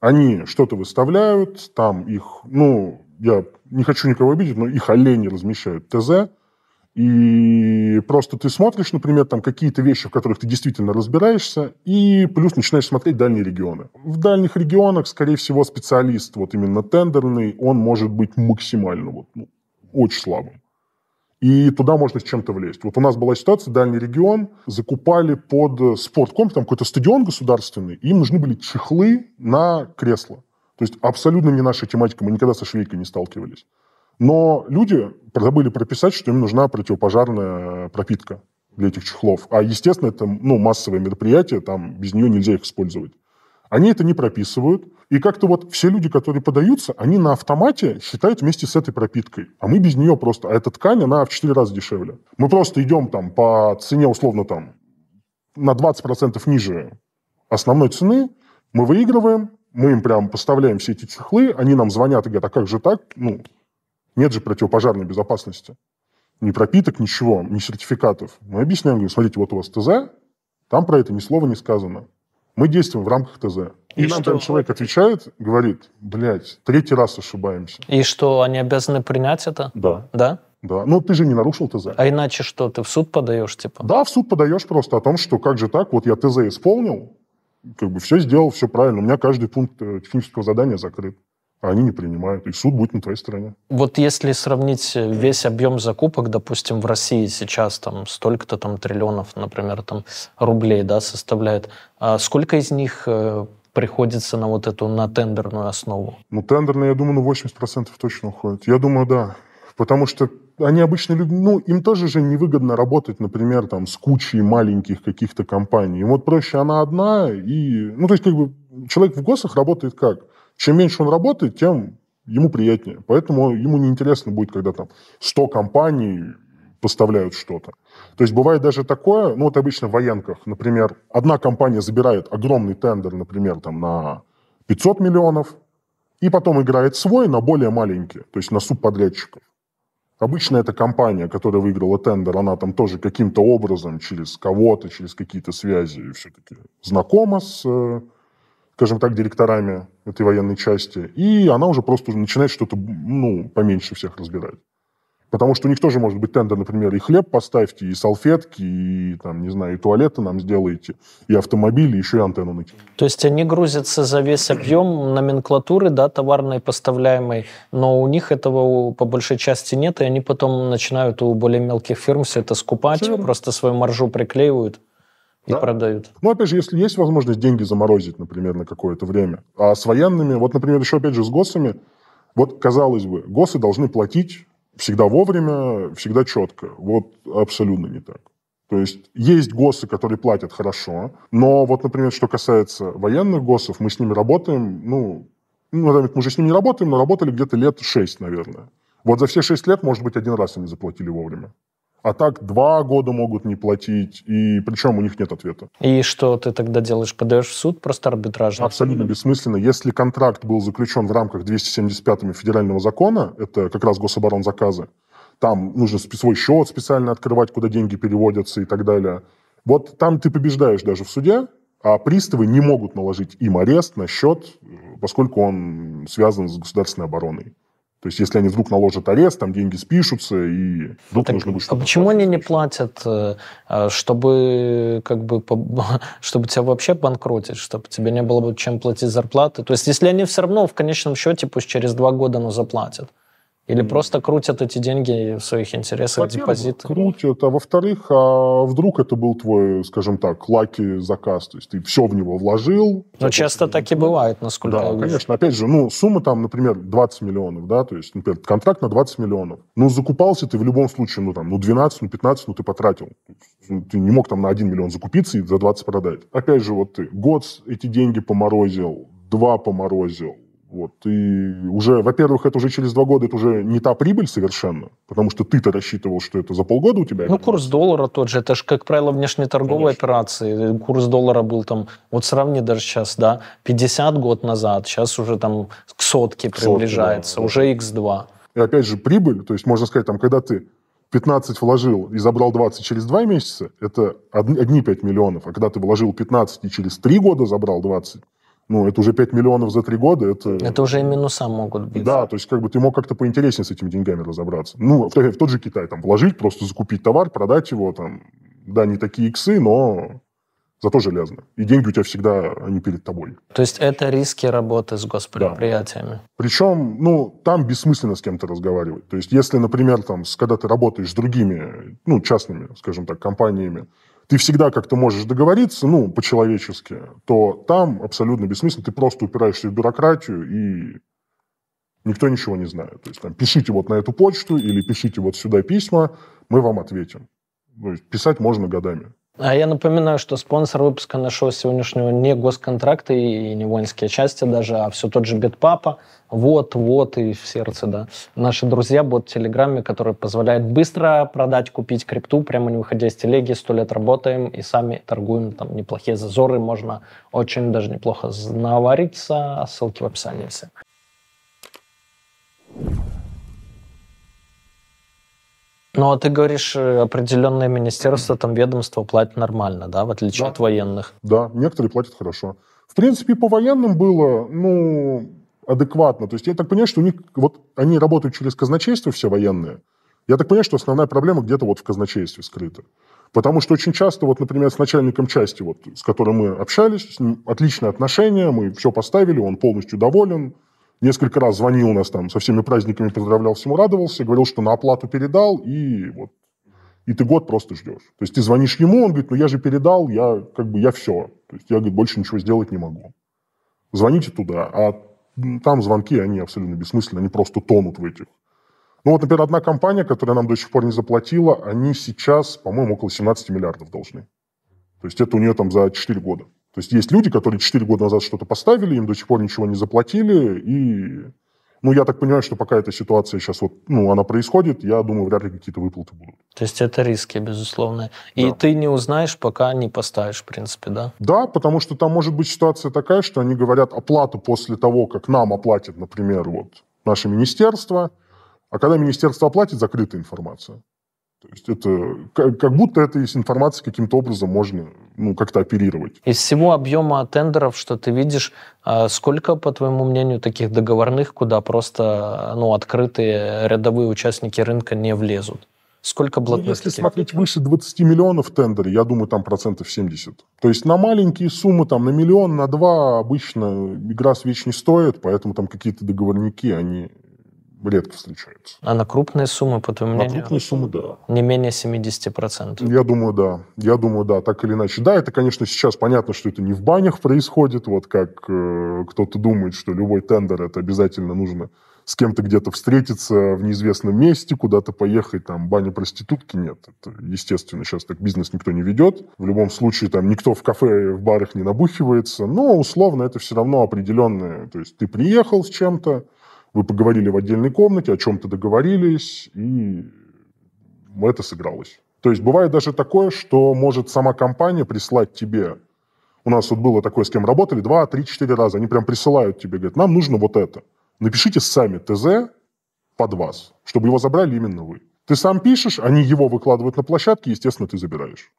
Они что-то выставляют, там их, ну, я не хочу никого обидеть, но их олени размещают ТЗ, и просто ты смотришь, например, там какие-то вещи, в которых ты действительно разбираешься, и плюс начинаешь смотреть дальние регионы. В дальних регионах, скорее всего, специалист, вот именно тендерный, он может быть максимально вот, ну, очень слабым. И туда можно с чем-то влезть. Вот у нас была ситуация, дальний регион закупали под спорткомп, там какой-то стадион государственный, им нужны были чехлы на кресло. То есть абсолютно не наша тематика, мы никогда со швейкой не сталкивались. Но люди забыли прописать, что им нужна противопожарная пропитка для этих чехлов. А, естественно, это ну, массовое мероприятие, там без нее нельзя их использовать. Они это не прописывают. И как-то вот все люди, которые подаются, они на автомате считают вместе с этой пропиткой. А мы без нее просто. А эта ткань, она в 4 раза дешевле. Мы просто идем там по цене, условно, там на 20% ниже основной цены. Мы выигрываем, мы им прям поставляем все эти чехлы, они нам звонят и говорят, а как же так? Ну, нет же противопожарной безопасности. Ни пропиток, ничего, ни сертификатов. Мы объясняем, говорим, смотрите, вот у вас ТЗ, там про это ни слова не сказано. Мы действуем в рамках ТЗ. И, и нам что? там человек отвечает, говорит, блядь, третий раз ошибаемся. И что, они обязаны принять это? Да. Да? Да. Ну, ты же не нарушил ТЗ. А иначе что, ты в суд подаешь, типа? Да, в суд подаешь просто о том, что как же так, вот я ТЗ исполнил, как бы все сделал, все правильно. У меня каждый пункт э, технического задания закрыт а они не принимают, и суд будет на твоей стороне. Вот если сравнить весь объем закупок, допустим, в России сейчас там столько-то там триллионов, например, там рублей, да, составляет, а сколько из них э, приходится на вот эту, на тендерную основу? Ну, тендерная, я думаю, на 80% точно уходит. Я думаю, да. Потому что они обычно, ну, им тоже же невыгодно работать, например, там, с кучей маленьких каких-то компаний. Им вот проще она одна, и, ну, то есть, как бы, человек в ГОСах работает как? Чем меньше он работает, тем ему приятнее. Поэтому ему неинтересно будет, когда там 100 компаний поставляют что-то. То есть бывает даже такое, ну вот обычно в военках, например, одна компания забирает огромный тендер, например, там на 500 миллионов, и потом играет свой на более маленькие, то есть на субподрядчиков. Обычно эта компания, которая выиграла тендер, она там тоже каким-то образом через кого-то, через какие-то связи все-таки знакома с э, скажем так, директорами этой военной части, и она уже просто начинает что-то, ну, поменьше всех разбирать. Потому что у них тоже может быть тендер, например, и хлеб поставьте, и салфетки, и, там, не знаю, и туалеты нам сделаете, и автомобили, еще и антенну накинете. То есть они грузятся за весь объем номенклатуры, да, товарной поставляемой, но у них этого по большой части нет, и они потом начинают у более мелких фирм все это скупать, все просто свою маржу приклеивают да. продают. Ну, опять же, если есть возможность деньги заморозить, например, на какое-то время. А с военными, вот, например, еще опять же с ГОСами, вот, казалось бы, ГОСы должны платить всегда вовремя, всегда четко. Вот абсолютно не так. То есть есть ГОСы, которые платят хорошо, но вот, например, что касается военных ГОСов, мы с ними работаем, ну, ну мы уже с ними не работаем, но работали где-то лет шесть, наверное. Вот за все шесть лет, может быть, один раз они заплатили вовремя. А так два года могут не платить, и причем у них нет ответа. И что ты тогда делаешь? Подаешь в суд просто арбитражно? Абсолютно бессмысленно. Если контракт был заключен в рамках 275 федерального закона, это как раз гособоронзаказы, там нужно свой счет специально открывать, куда деньги переводятся и так далее. Вот там ты побеждаешь даже в суде, а приставы не могут наложить им арест на счет, поскольку он связан с государственной обороной. То есть, если они вдруг наложат арест, там деньги спишутся, и вдруг так, нужно будет А почему они не платят, э, э, чтобы как бы <laughs> чтобы тебя вообще банкротить, чтобы тебе не было бы чем платить зарплаты? То есть, если они все равно в конечном счете пусть через два года ну, заплатят, или просто крутят эти деньги в своих интересах, депозиты? крутят, а во-вторых, а вдруг это был твой, скажем так, лаки заказ, то есть ты все в него вложил. Ну, часто так и бывает, насколько да, я вижу. конечно. Опять же, ну, сумма там, например, 20 миллионов, да, то есть, например, контракт на 20 миллионов. Ну, закупался ты в любом случае, ну, там, ну, 12, ну, 15, ну, ты потратил. Ты не мог там на 1 миллион закупиться и за 20 продать. Опять же, вот ты год эти деньги поморозил, два поморозил, вот. И уже, во-первых, это уже через два года, это уже не та прибыль совершенно, потому что ты-то рассчитывал, что это за полгода у тебя. Ну, курс доллара тот же, это же, как правило, внешнеторговые Конечно. операции. Курс доллара был там, вот сравни даже сейчас, да, 50 год назад, сейчас уже там к сотке к приближается, сотке, да, уже x2. И опять же, прибыль, то есть можно сказать, там, когда ты 15 вложил и забрал 20 через 2 месяца, это одни 5 миллионов. А когда ты вложил 15 и через 3 года забрал 20, ну, это уже 5 миллионов за 3 года. Это, это уже и минуса могут быть. Да, то есть как бы ты мог как-то поинтереснее с этими деньгами разобраться. Ну, в, в тот же Китай, там, вложить, просто закупить товар, продать его, там, да, не такие иксы, но зато железно. И деньги у тебя всегда, они перед тобой. То есть это риски работы с госпредприятиями? Да. Причем, ну, там бессмысленно с кем-то разговаривать. То есть если, например, там, когда ты работаешь с другими, ну, частными, скажем так, компаниями, ты всегда как-то можешь договориться, ну, по-человечески, то там абсолютно бессмысленно, ты просто упираешься в бюрократию, и никто ничего не знает. То есть там пишите вот на эту почту или пишите вот сюда письма, мы вам ответим. То есть писать можно годами. А я напоминаю, что спонсор выпуска нашего сегодняшнего не госконтракты и не воинские части даже, а все тот же Битпапа. Вот, вот и в сердце, да. Наши друзья, бот в Телеграме, который позволяет быстро продать, купить крипту, прямо не выходя из телеги. Сто лет работаем и сами торгуем. Там неплохие зазоры, можно очень даже неплохо навариться. Ссылки в описании все. Ну, а ты говоришь, э, определенные министерства, там, ведомства платят нормально, да, в отличие да. от военных? Да, некоторые платят хорошо. В принципе, по военным было, ну, адекватно. То есть я так понимаю, что у них, вот они работают через казначейство, все военные. Я так понимаю, что основная проблема где-то вот в казначействе скрыта. Потому что очень часто, вот, например, с начальником части, вот, с которым мы общались, с ним отличные отношения, мы все поставили, он полностью доволен, Несколько раз звонил нас там, со всеми праздниками поздравлял, всему радовался, говорил, что на оплату передал, и вот и ты год просто ждешь. То есть ты звонишь ему, он говорит, ну я же передал, я как бы, я все. То есть я, говорит, больше ничего сделать не могу. Звоните туда, а там звонки, они абсолютно бессмысленны, они просто тонут в этих. Ну вот, например, одна компания, которая нам до сих пор не заплатила, они сейчас, по-моему, около 17 миллиардов должны. То есть это у нее там за 4 года. То есть есть люди, которые 4 года назад что-то поставили, им до сих пор ничего не заплатили, и ну, я так понимаю, что пока эта ситуация сейчас вот, ну, она происходит, я думаю, вряд ли какие-то выплаты будут. То есть это риски, безусловно. И да. ты не узнаешь, пока не поставишь, в принципе, да? Да, потому что там может быть ситуация такая, что они говорят оплату после того, как нам оплатит, например, вот наше министерство, а когда министерство оплатит, закрытая информация. То есть это как, будто это из информации каким-то образом можно ну, как-то оперировать. Из всего объема тендеров, что ты видишь, а сколько, по твоему мнению, таких договорных, куда просто ну, открытые рядовые участники рынка не влезут? Сколько блокнотов? Ну, если смотреть выше 20 миллионов в тендере, я думаю, там процентов 70. То есть на маленькие суммы, там на миллион, на два обычно игра свеч не стоит, поэтому там какие-то договорники, они редко встречаются. А на крупные суммы, по твоему мнению? На крупные суммы, да. Не менее 70%? Я думаю, да. Я думаю, да, так или иначе. Да, это, конечно, сейчас понятно, что это не в банях происходит, вот как э, кто-то думает, что любой тендер это обязательно нужно с кем-то где-то встретиться в неизвестном месте, куда-то поехать, там, баня проститутки, нет. Это, естественно, сейчас так бизнес никто не ведет. В любом случае, там, никто в кафе, в барах не набухивается, но, условно, это все равно определенное. То есть ты приехал с чем-то, вы поговорили в отдельной комнате, о чем-то договорились, и это сыгралось. То есть бывает даже такое, что может сама компания прислать тебе у нас вот было такое, с кем работали, два, три, четыре раза. Они прям присылают тебе, говорят, нам нужно вот это. Напишите сами ТЗ под вас, чтобы его забрали именно вы. Ты сам пишешь, они его выкладывают на площадке, естественно, ты забираешь.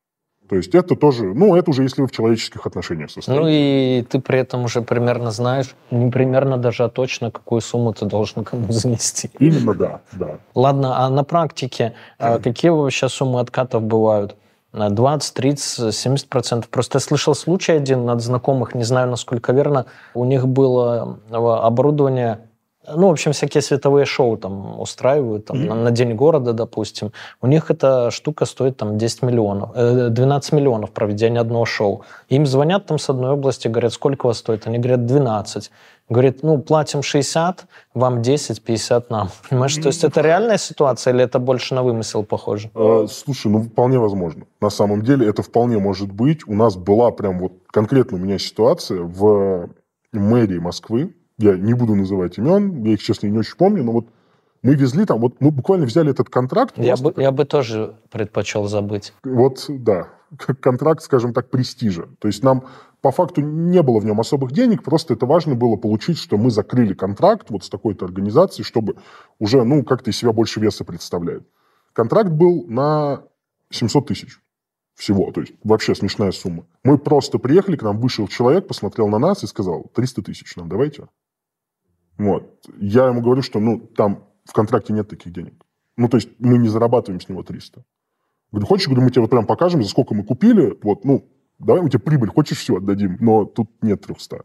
То есть это тоже, ну, это уже если вы в человеческих отношениях состоите. Ну и ты при этом уже примерно знаешь, не примерно даже, а точно, какую сумму ты должен кому занести. Именно, да, да. Ладно, а на практике а какие вообще суммы откатов бывают? 20, 30, 70 процентов. Просто я слышал случай один от знакомых, не знаю, насколько верно. У них было э, оборудование ну, в общем, всякие световые шоу там устраивают, там, mm-hmm. на, на День города, допустим. У них эта штука стоит там 10 миллионов, э, 12 миллионов проведения одного шоу. Им звонят там с одной области, говорят, сколько у вас стоит? Они говорят, 12. Говорит, ну, платим 60, вам 10, 50 нам. <laughs> Понимаешь, mm-hmm. то есть это реальная ситуация или это больше на вымысел похоже? Э, слушай, ну, вполне возможно. На самом деле это вполне может быть. У нас была прям вот конкретно у меня ситуация в мэрии Москвы, я не буду называть имен, я их, честно, не очень помню, но вот мы везли там, вот мы буквально взяли этот контракт. Я, бы, я бы тоже предпочел забыть. Вот, да, контракт, скажем так, престижа. То есть нам по факту не было в нем особых денег, просто это важно было получить, что мы закрыли контракт вот с такой-то организацией, чтобы уже, ну, как-то из себя больше веса представляет. Контракт был на 700 тысяч всего, то есть вообще смешная сумма. Мы просто приехали, к нам вышел человек, посмотрел на нас и сказал, 300 тысяч нам давайте. Вот. Я ему говорю, что ну, там в контракте нет таких денег. Ну, то есть мы не зарабатываем с него 300. Говорю, хочешь, говорю, мы тебе вот прям покажем, за сколько мы купили, вот, ну, давай мы тебе прибыль, хочешь, все отдадим, но тут нет 300.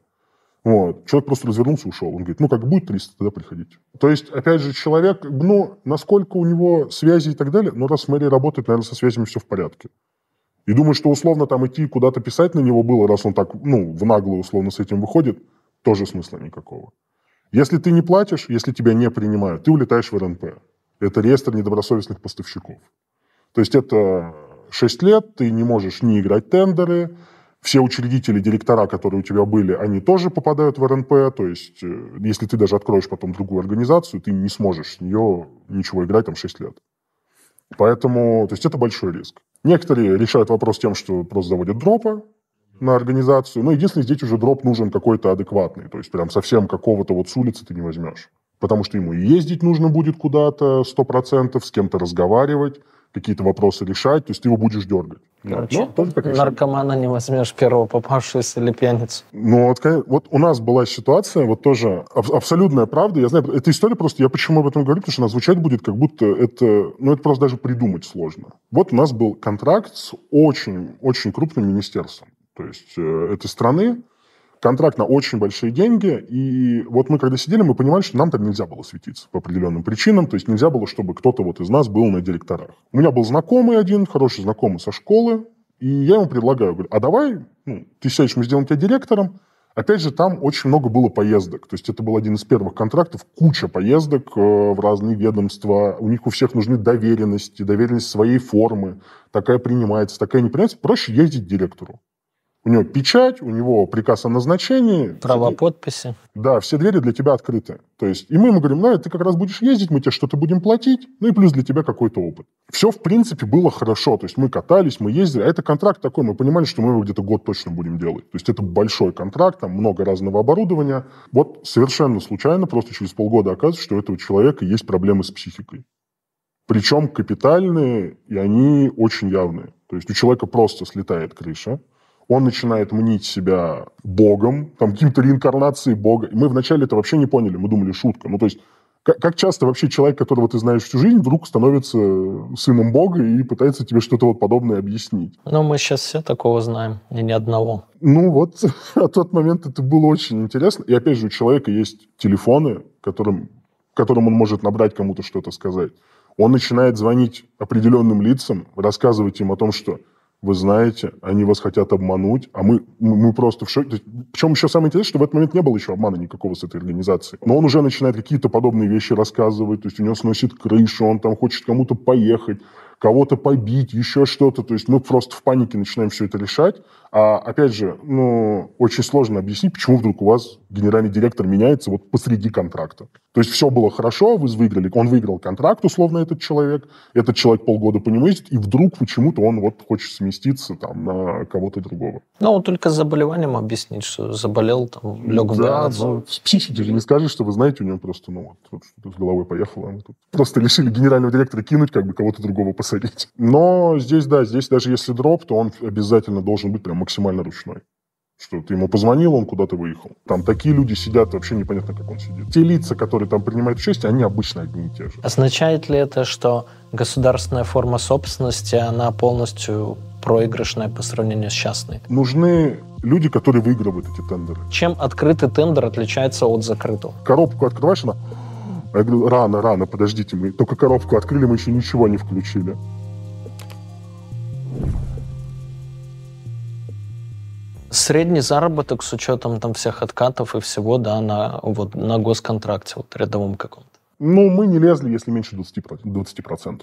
Вот. Человек просто развернулся и ушел. Он говорит, ну, как будет 300, тогда приходите. То есть, опять же, человек, ну, насколько у него связи и так далее, ну, раз в мэрии работает, наверное, со связями все в порядке. И думаю, что условно там идти куда-то писать на него было, раз он так, ну, в наглую условно с этим выходит, тоже смысла никакого. Если ты не платишь, если тебя не принимают, ты улетаешь в РНП. Это реестр недобросовестных поставщиков. То есть это 6 лет, ты не можешь не играть тендеры, все учредители, директора, которые у тебя были, они тоже попадают в РНП, то есть э, если ты даже откроешь потом другую организацию, ты не сможешь с нее ничего играть там 6 лет. Поэтому, то есть это большой риск. Некоторые решают вопрос тем, что просто заводят дропа, на организацию. Но единственное, здесь уже дроп нужен какой-то адекватный. То есть прям совсем какого-то вот с улицы ты не возьмешь. Потому что ему и ездить нужно будет куда-то сто процентов, с кем-то разговаривать, какие-то вопросы решать, то есть ты его будешь дергать. Короче, ну, наркомана не возьмешь первого попавшегося или пьяницу. Ну, вот, вот у нас была ситуация, вот тоже аб- абсолютная правда. Я знаю, эта история просто, я почему об этом говорю, потому что она звучать будет, как будто это, ну, это просто даже придумать сложно. Вот у нас был контракт с очень, очень крупным министерством то есть э, этой страны, контракт на очень большие деньги, и вот мы когда сидели, мы понимали, что нам там нельзя было светиться по определенным причинам, то есть нельзя было, чтобы кто-то вот из нас был на директорах. У меня был знакомый один, хороший знакомый со школы, и я ему предлагаю, говорю, а давай, ну, ты сядешь, мы сделаем тебя директором, Опять же, там очень много было поездок. То есть это был один из первых контрактов, куча поездок э, в разные ведомства. У них у всех нужны доверенности, доверенность своей формы. Такая принимается, такая не принимается. Проще ездить директору. У него печать, у него приказ о назначении. Право подписи. Да, все двери для тебя открыты. То есть, и мы ему говорим, ну, ты как раз будешь ездить, мы тебе что-то будем платить, ну и плюс для тебя какой-то опыт. Все, в принципе, было хорошо. То есть мы катались, мы ездили. А это контракт такой, мы понимали, что мы его где-то год точно будем делать. То есть это большой контракт, там много разного оборудования. Вот совершенно случайно, просто через полгода оказывается, что у этого человека есть проблемы с психикой. Причем капитальные, и они очень явные. То есть у человека просто слетает крыша, он начинает мнить себя богом, там, каким-то реинкарнацией бога. Мы вначале это вообще не поняли, мы думали, шутка. Ну, то есть, как, как часто вообще человек, которого ты знаешь всю жизнь, вдруг становится сыном бога и пытается тебе что-то вот подобное объяснить? Ну, мы сейчас все такого знаем, и ни одного. Ну, вот, <laughs> а тот момент это было очень интересно. И опять же, у человека есть телефоны, которым, которым он может набрать кому-то что-то сказать. Он начинает звонить определенным лицам, рассказывать им о том, что вы знаете, они вас хотят обмануть, а мы, мы просто в шоке. Причем еще самое интересное, что в этот момент не было еще обмана никакого с этой организацией. Но он уже начинает какие-то подобные вещи рассказывать, то есть у него сносит крышу, он там хочет кому-то поехать, кого-то побить, еще что-то. То есть мы просто в панике начинаем все это решать. А опять же, ну, очень сложно объяснить, почему вдруг у вас генеральный директор меняется вот посреди контракта. То есть все было хорошо, вы выиграли, он выиграл контракт, условно, этот человек, этот человек полгода по нему ездит, и вдруг почему-то он вот хочет сместиться там на кого-то другого. Ну, он только с заболеванием объяснить, что заболел, там, лег в да, ну, в психике же не скажешь, что вы знаете, у него просто, ну, вот, вот с головой поехало. Мы тут просто решили генерального директора кинуть, как бы кого-то другого посадить. Но здесь, да, здесь даже если дроп, то он обязательно должен быть прям максимально ручной. Что ты ему позвонил, он куда-то выехал. Там такие люди сидят, вообще непонятно, как он сидит. Те лица, которые там принимают участие, они обычно одни и те же. Означает ли это, что государственная форма собственности, она полностью проигрышная по сравнению с частной? Нужны люди, которые выигрывают эти тендеры. Чем открытый тендер отличается от закрытого? Коробку открываешь, она... Я говорю, рано, рано, подождите, мы только коробку открыли, мы еще ничего не включили. Средний заработок с учетом там всех откатов и всего, да, на, вот, на госконтракте, вот рядовом каком-то. Ну, мы не лезли, если меньше 20%. 20%.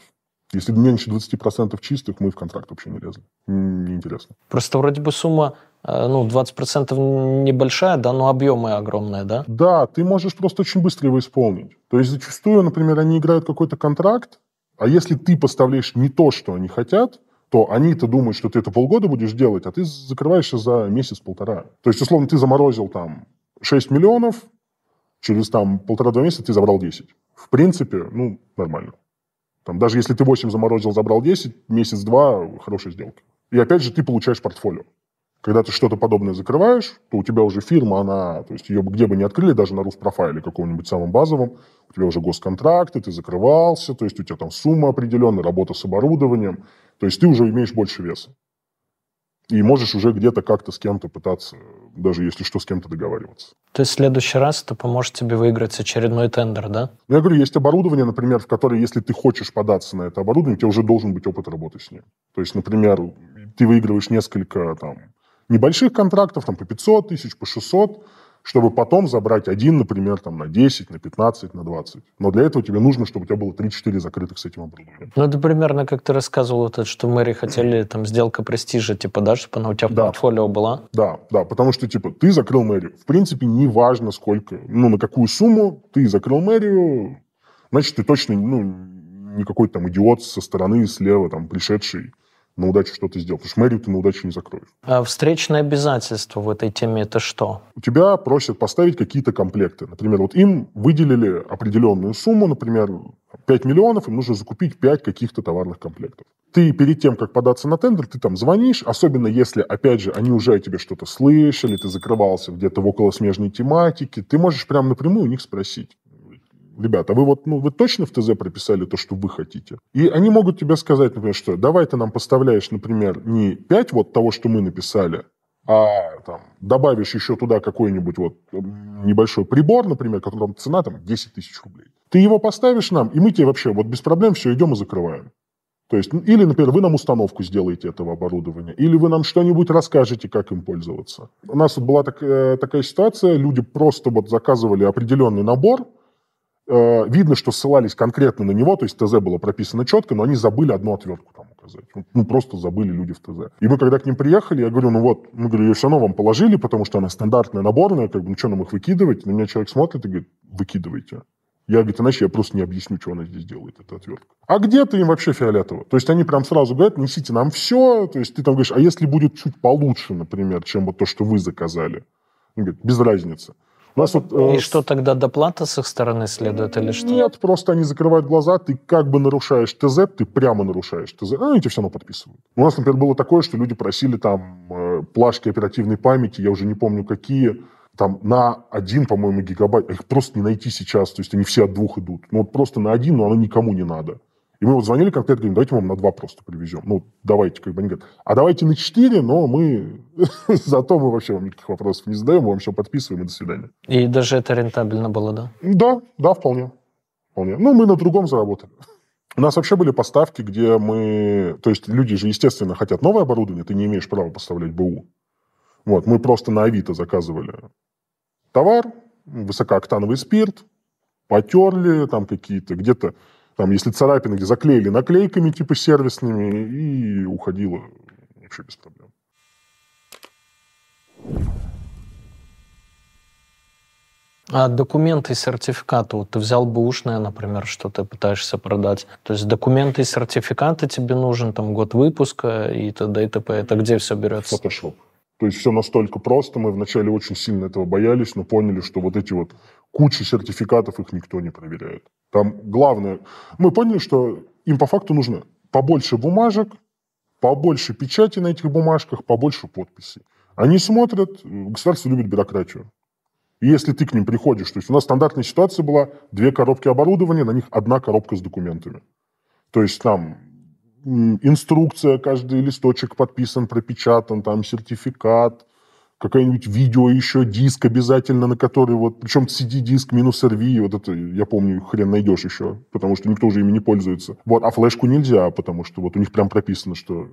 Если меньше 20% чистых, мы в контракт вообще не лезли. Неинтересно. Просто вроде бы сумма, э, ну, 20% небольшая, да, но объемы огромные, да? Да, ты можешь просто очень быстро его исполнить. То есть зачастую, например, они играют какой-то контракт, а если ты поставляешь не то, что они хотят, то они-то думают, что ты это полгода будешь делать, а ты закрываешься за месяц-полтора. То есть, условно, ты заморозил там 6 миллионов, через там полтора-два месяца ты забрал 10. В принципе, ну, нормально. Там, даже если ты 8 заморозил, забрал 10, месяц-два – хорошая сделка. И опять же, ты получаешь портфолио. Когда ты что-то подобное закрываешь, то у тебя уже фирма, она, то есть ее где бы не открыли, даже на Руспрофайле каком-нибудь самом базовом, у тебя уже госконтракты, ты закрывался, то есть у тебя там сумма определенная, работа с оборудованием, то есть ты уже имеешь больше веса. И можешь уже где-то как-то с кем-то пытаться, даже если что, с кем-то договариваться. То есть в следующий раз это поможет тебе выиграть очередной тендер, да? Ну, я говорю, есть оборудование, например, в которое, если ты хочешь податься на это оборудование, у тебя уже должен быть опыт работы с ним. То есть, например, ты выигрываешь несколько там, небольших контрактов, там по 500 тысяч, по 600, чтобы потом забрать один, например, там, на 10, на 15, на 20. Но для этого тебе нужно, чтобы у тебя было 3-4 закрытых с этим оборудованием. Ну, это примерно, как ты рассказывал, это, что мэри хотели там сделка престижа, типа, да, чтобы она у тебя в да. портфолио была? Да, да, потому что, типа, ты закрыл мэрию. В принципе, не важно, сколько, ну, на какую сумму ты закрыл мэрию, значит, ты точно, ну, не какой-то там идиот со стороны, слева, там, пришедший на удачу что-то сделал. Потому что мэрию ты на удачу не закроешь. А встречные обязательства в этой теме это что? У тебя просят поставить какие-то комплекты. Например, вот им выделили определенную сумму, например, 5 миллионов, им нужно закупить 5 каких-то товарных комплектов. Ты перед тем, как податься на тендер, ты там звонишь, особенно если, опять же, они уже о тебе что-то слышали, ты закрывался где-то в околосмежной тематике, ты можешь прямо напрямую у них спросить ребята, вы вот, ну, вы точно в ТЗ прописали то, что вы хотите? И они могут тебе сказать, например, что давай ты нам поставляешь, например, не 5 вот того, что мы написали, а там, добавишь еще туда какой-нибудь вот небольшой прибор, например, которому цена там 10 тысяч рублей. Ты его поставишь нам, и мы тебе вообще вот без проблем все идем и закрываем. То есть, или, например, вы нам установку сделаете этого оборудования, или вы нам что-нибудь расскажете, как им пользоваться. У нас вот была так, э, такая ситуация, люди просто вот заказывали определенный набор, Э, видно, что ссылались конкретно на него, то есть ТЗ было прописано четко, но они забыли одну отвертку там указать. Ну, просто забыли люди в ТЗ. И мы, когда к ним приехали, я говорю, ну вот, мы, говорю, ее все равно вам положили, потому что она стандартная, наборная, как бы, ну что нам их выкидывать? На меня человек смотрит и говорит, выкидывайте. Я, говорю, иначе я просто не объясню, что она здесь делает, эта отвертка. А где-то им вообще фиолетово. То есть они прям сразу говорят, несите нам все. То есть ты там говоришь, а если будет чуть получше, например, чем вот то, что вы заказали? Он говорит, без разницы. У нас вот, И э, что тогда доплата с их стороны следует или что? Нет, просто они закрывают глаза, ты как бы нарушаешь ТЗ, ты прямо нарушаешь ТЗ, а они тебе все равно подписывают. У нас, например, было такое, что люди просили там э, плашки оперативной памяти, я уже не помню какие, там на один, по-моему, гигабайт, их просто не найти сейчас, то есть они все от двух идут. Ну вот просто на один, но оно никому не надо. И мы вот звонили конкретно, говорим, давайте мы вам на два просто привезем. Ну, давайте, как бы они говорят, а давайте на четыре, но мы... <laughs> Зато мы вообще вам никаких вопросов не задаем, мы вам все подписываем, и до свидания. И даже это рентабельно было, да? Да, да, вполне. вполне. Ну, мы на другом заработали. У нас вообще были поставки, где мы... То есть люди же, естественно, хотят новое оборудование, ты не имеешь права поставлять БУ. Вот, мы просто на Авито заказывали товар, высокооктановый спирт, потерли там какие-то, где-то там, если царапины, где заклеили наклейками типа сервисными, и уходило вообще без проблем. А документы и сертификаты, вот ты взял бэушное, например, что ты пытаешься продать. То есть документы и сертификаты тебе нужен, там, год выпуска и т.д. и т.п. Это где все берется? Photoshop. То есть все настолько просто. Мы вначале очень сильно этого боялись, но поняли, что вот эти вот кучи сертификатов, их никто не проверяет. Там главное... Мы поняли, что им по факту нужно побольше бумажек, побольше печати на этих бумажках, побольше подписей. Они смотрят, государство любит бюрократию. И если ты к ним приходишь, то есть у нас стандартная ситуация была, две коробки оборудования, на них одна коробка с документами. То есть там инструкция, каждый листочек подписан, пропечатан, там сертификат, какое-нибудь видео еще, диск обязательно, на который вот, причем CD-диск минус RV, вот это, я помню, хрен найдешь еще, потому что никто уже ими не пользуется. Вот, а флешку нельзя, потому что вот у них прям прописано, что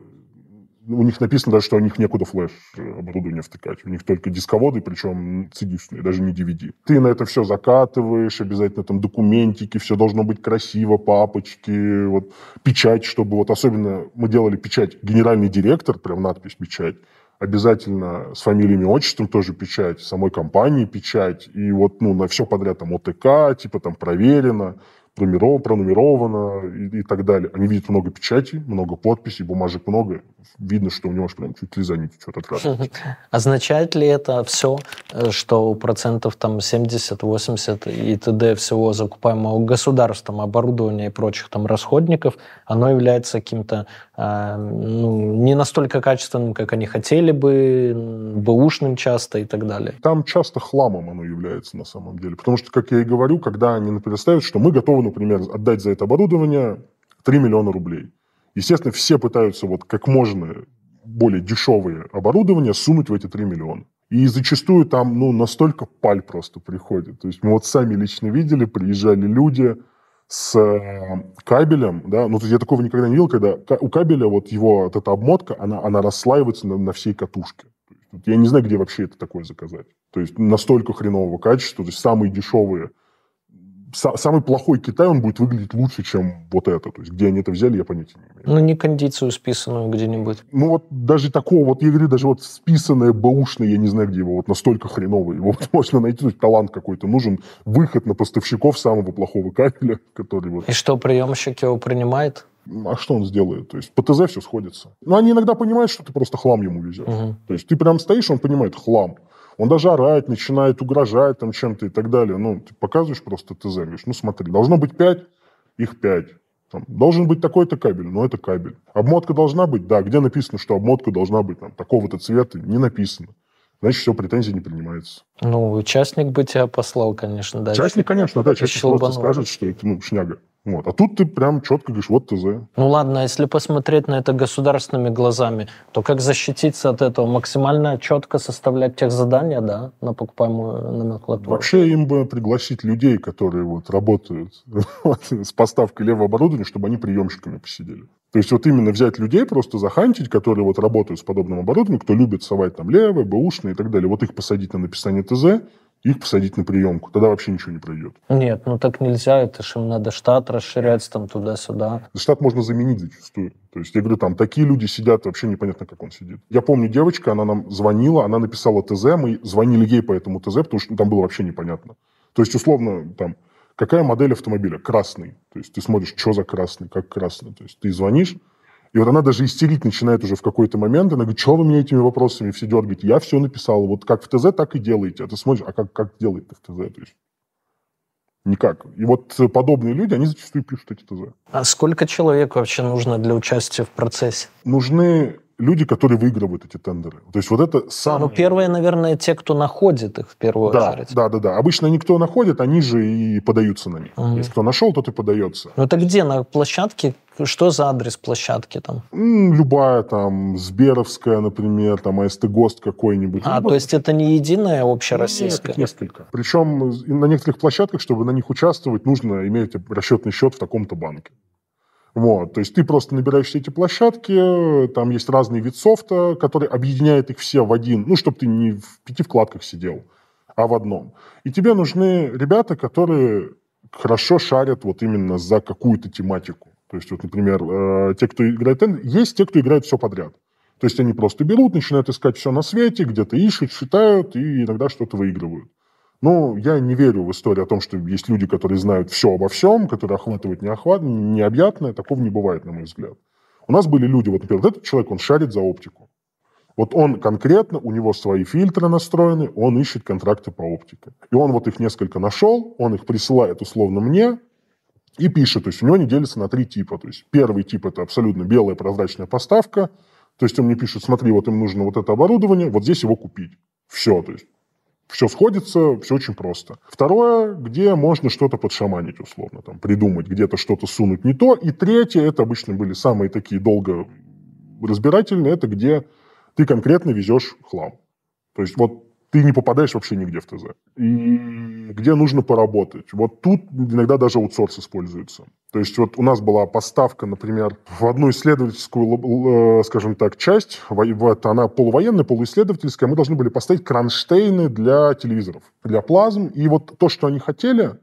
у них написано даже, что у них некуда флеш оборудование втыкать. У них только дисководы, причем cd даже не DVD. Ты на это все закатываешь, обязательно там документики, все должно быть красиво, папочки, вот печать, чтобы вот особенно мы делали печать генеральный директор, прям надпись печать, обязательно с фамилиями, отчеством тоже печать, самой компании печать, и вот ну, на все подряд там ОТК, типа там проверено, пронумеровано и, и так далее. Они видят много печати, много подписей, бумажек много. Видно, что у него аж прям чуть ли течет от радости. Означает ли это все, э, что процентов там 70-80 и т.д. всего закупаемого государством оборудования и прочих там расходников, оно является каким-то ну, не настолько качественным, как они хотели бы, бэушным часто и так далее? Там часто хламом оно является на самом деле. Потому что, как я и говорю, когда они например, что мы готовы например, отдать за это оборудование 3 миллиона рублей. Естественно, все пытаются вот как можно более дешевые оборудования сунуть в эти 3 миллиона. И зачастую там ну, настолько паль просто приходит. То есть мы вот сами лично видели, приезжали люди с э, кабелем, да, ну, то есть я такого никогда не видел, когда у кабеля вот его вот эта обмотка, она, она расслаивается на, на всей катушке. Я не знаю, где вообще это такое заказать. То есть настолько хренового качества, то есть самые дешевые самый плохой Китай, он будет выглядеть лучше, чем вот это. То есть, где они это взяли, я понятия не имею. Ну, не кондицию списанную где-нибудь. Ну, вот даже такого, вот я говорю, даже вот списанное, бэушное, я не знаю, где его, вот настолько хреновый. Его <laughs> вот можно найти, то есть, талант какой-то нужен, выход на поставщиков самого плохого кабеля, который вот... И что, приемщик его принимает? А что он сделает? То есть по ТЗ все сходится. Но они иногда понимают, что ты просто хлам ему везешь. Угу. То есть ты прям стоишь, он понимает хлам. Он даже орать начинает, угрожать там чем-то и так далее. Ну, ты показываешь просто ТЗ, говоришь, ну смотри, должно быть 5, их 5. Там, должен быть такой-то кабель, но это кабель. Обмотка должна быть? Да. Где написано, что обмотка должна быть там, такого-то цвета? Не написано. Значит, все, претензии не принимаются. Ну, участник бы тебя послал, конечно, да. Участник, конечно, да. Частник просто скажет, что это, ну, шняга. Вот. А тут ты прям четко говоришь, вот ТЗ. Ну ладно, если посмотреть на это государственными глазами, то как защититься от этого? Максимально четко составлять тех задания, да, на покупаемую номенклатуру? Вообще им бы пригласить людей, которые вот работают <laughs> с поставкой левого оборудования, чтобы они приемщиками посидели. То есть вот именно взять людей, просто захантить, которые вот работают с подобным оборудованием, кто любит совать там левое, бэушное и так далее, вот их посадить на написание ТЗ, их посадить на приемку. Тогда вообще ничего не пройдет. Нет, ну так нельзя, это же им надо штат расширять там туда-сюда. Штат можно заменить зачастую. То есть я говорю, там такие люди сидят, вообще непонятно, как он сидит. Я помню девочка, она нам звонила, она написала ТЗ, мы звонили ей по этому ТЗ, потому что там было вообще непонятно. То есть, условно, там, какая модель автомобиля? Красный. То есть ты смотришь, что за красный, как красный. То есть ты звонишь, и вот она даже истерить начинает уже в какой-то момент. Она говорит, что вы мне этими вопросами все дергаете? Я все написала. Вот как в ТЗ, так и делаете. А ты смотришь, а как, как делает в ТЗ? То есть никак. И вот подобные люди, они зачастую пишут эти ТЗ. А сколько человек вообще нужно для участия в процессе? Нужны люди, которые выигрывают эти тендеры. То есть вот это самое... Ну, первые, наверное, те, кто находит их в первую да, очередь. Да, да, да. Обычно никто находит, они же и подаются на них. Угу. Если кто нашел, тот и подается. Ну, это где? На площадке? Что за адрес площадки там? Любая там, Сберовская, например, там, АСТ ГОСТ какой-нибудь. А, ну, то есть это не единая общероссийская? Нет, несколько. Причем на некоторых площадках, чтобы на них участвовать, нужно иметь расчетный счет в таком-то банке. Вот, то есть ты просто набираешь все эти площадки, там есть разный вид софта, который объединяет их все в один, ну, чтобы ты не в пяти вкладках сидел, а в одном. И тебе нужны ребята, которые хорошо шарят вот именно за какую-то тематику. То есть, вот, например, э, те, кто играет есть те, кто играет все подряд. То есть они просто берут, начинают искать все на свете, где-то ищут, считают и иногда что-то выигрывают. Ну, я не верю в историю о том, что есть люди, которые знают все обо всем, которые охватывают неохват... необъятное. Такого не бывает, на мой взгляд. У нас были люди, вот, например, вот этот человек, он шарит за оптику. Вот он конкретно, у него свои фильтры настроены, он ищет контракты по оптике. И он вот их несколько нашел, он их присылает условно мне, и пишет. То есть у него они делятся на три типа. То есть первый тип – это абсолютно белая прозрачная поставка. То есть он мне пишет, смотри, вот им нужно вот это оборудование, вот здесь его купить. Все, то есть все сходится, все очень просто. Второе, где можно что-то подшаманить, условно, там, придумать, где-то что-то сунуть не то. И третье, это обычно были самые такие долго разбирательные, это где ты конкретно везешь хлам. То есть вот ты не попадаешь вообще нигде в ТЗ. И где нужно поработать. Вот тут иногда даже аутсорс используется. То есть вот у нас была поставка, например, в одну исследовательскую, скажем так, часть, вот она полувоенная, полуисследовательская, мы должны были поставить кронштейны для телевизоров, для плазм. И вот то, что они хотели,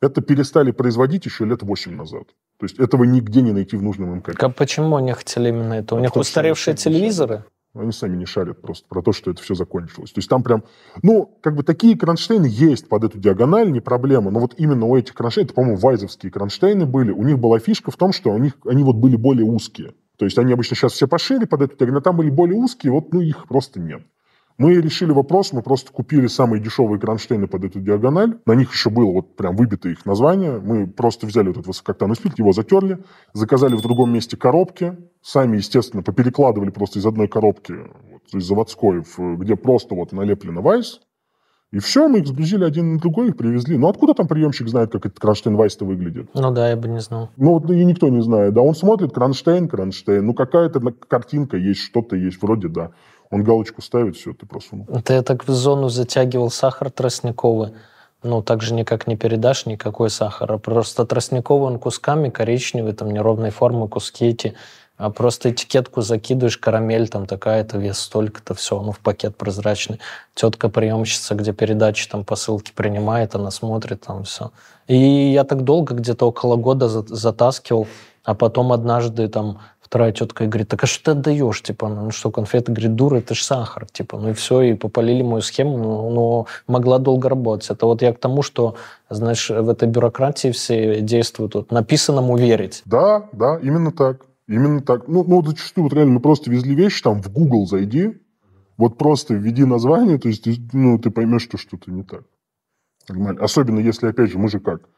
это перестали производить еще лет 8 назад. То есть этого нигде не найти в нужном МК. А почему они хотели именно это? У них устаревшие телевизоры? Они сами не шарят просто про то, что это все закончилось. То есть там прям, ну, как бы такие кронштейны есть под эту диагональ, не проблема. Но вот именно у этих кронштейнов, это, по-моему, вайзовские кронштейны были, у них была фишка в том, что у них, они вот были более узкие. То есть они обычно сейчас все пошире под эту диагональ, там были более узкие, вот ну их просто нет. Мы решили вопрос, мы просто купили самые дешевые кронштейны под эту диагональ. На них еще было вот прям выбито их название. Мы просто взяли вот этот высококтанный спирт, его затерли, заказали в другом месте коробки, сами, естественно, поперекладывали просто из одной коробки, вот, из заводской, где просто вот налеплено вайс, и все, мы их сгрузили один на другой, их привезли. Ну, откуда там приемщик знает, как этот кронштейн Вайс-то выглядит? Ну да, я бы не знал. Ну, вот и никто не знает. Да, он смотрит, кронштейн, кронштейн. Ну, какая-то картинка есть, что-то есть, вроде да. Он галочку ставит, все, ты просунул. Ты так в зону затягивал сахар тростниковый. Ну, также никак не передашь никакой сахара. Просто тростниковый он кусками, коричневый, там неровной формы куски эти. А просто этикетку закидываешь, карамель там такая-то, вес столько-то, все, ну, в пакет прозрачный. Тетка приемщица, где передачи, там, посылки принимает, она смотрит, там, все. И я так долго, где-то около года затаскивал, а потом однажды там Вторая тетка говорит, так а что ты отдаешь? Типа, ну что, конфеты? Говорит, дура, это же сахар. Типа, ну и все, и попалили мою схему, но, но могла долго работать. Это вот я к тому, что, знаешь, в этой бюрократии все действуют, вот написанному верить. Да, да, именно так. Именно так. Ну, ну, зачастую, вот реально, мы просто везли вещи, там, в Google зайди, вот просто введи название, то есть, ну, ты поймешь, что что-то не так. Особенно если, опять же, мы же как?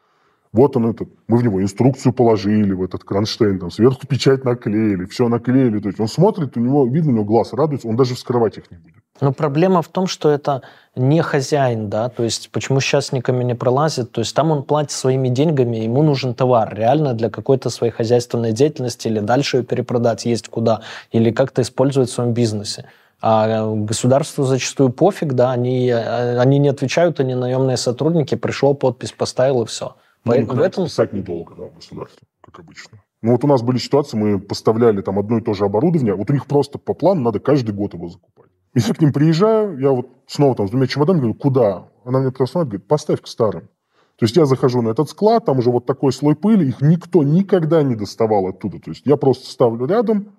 Вот он этот, мы в него инструкцию положили, в этот кронштейн, там сверху печать наклеили, все наклеили. То есть он смотрит, у него, видно, у него глаз радуется, он даже вскрывать их не будет. Но проблема в том, что это не хозяин, да, то есть почему сейчас никому не пролазит, то есть там он платит своими деньгами, ему нужен товар реально для какой-то своей хозяйственной деятельности или дальше ее перепродать есть куда, или как-то использовать в своем бизнесе. А государству зачастую пофиг, да, они, э, они не отвечают, они наемные сотрудники, пришел, подпись поставил и все. Ну, в этом... Писать недолго, да, государство, как обычно. Ну вот у нас были ситуации, мы поставляли там одно и то же оборудование, вот у них просто по плану надо каждый год его закупать. И я к ним приезжаю, я вот снова там с двумя чемоданами говорю, куда? Она мне просто смотрит, говорит, поставь к старым. То есть я захожу на этот склад, там уже вот такой слой пыли, их никто никогда не доставал оттуда. То есть я просто ставлю рядом,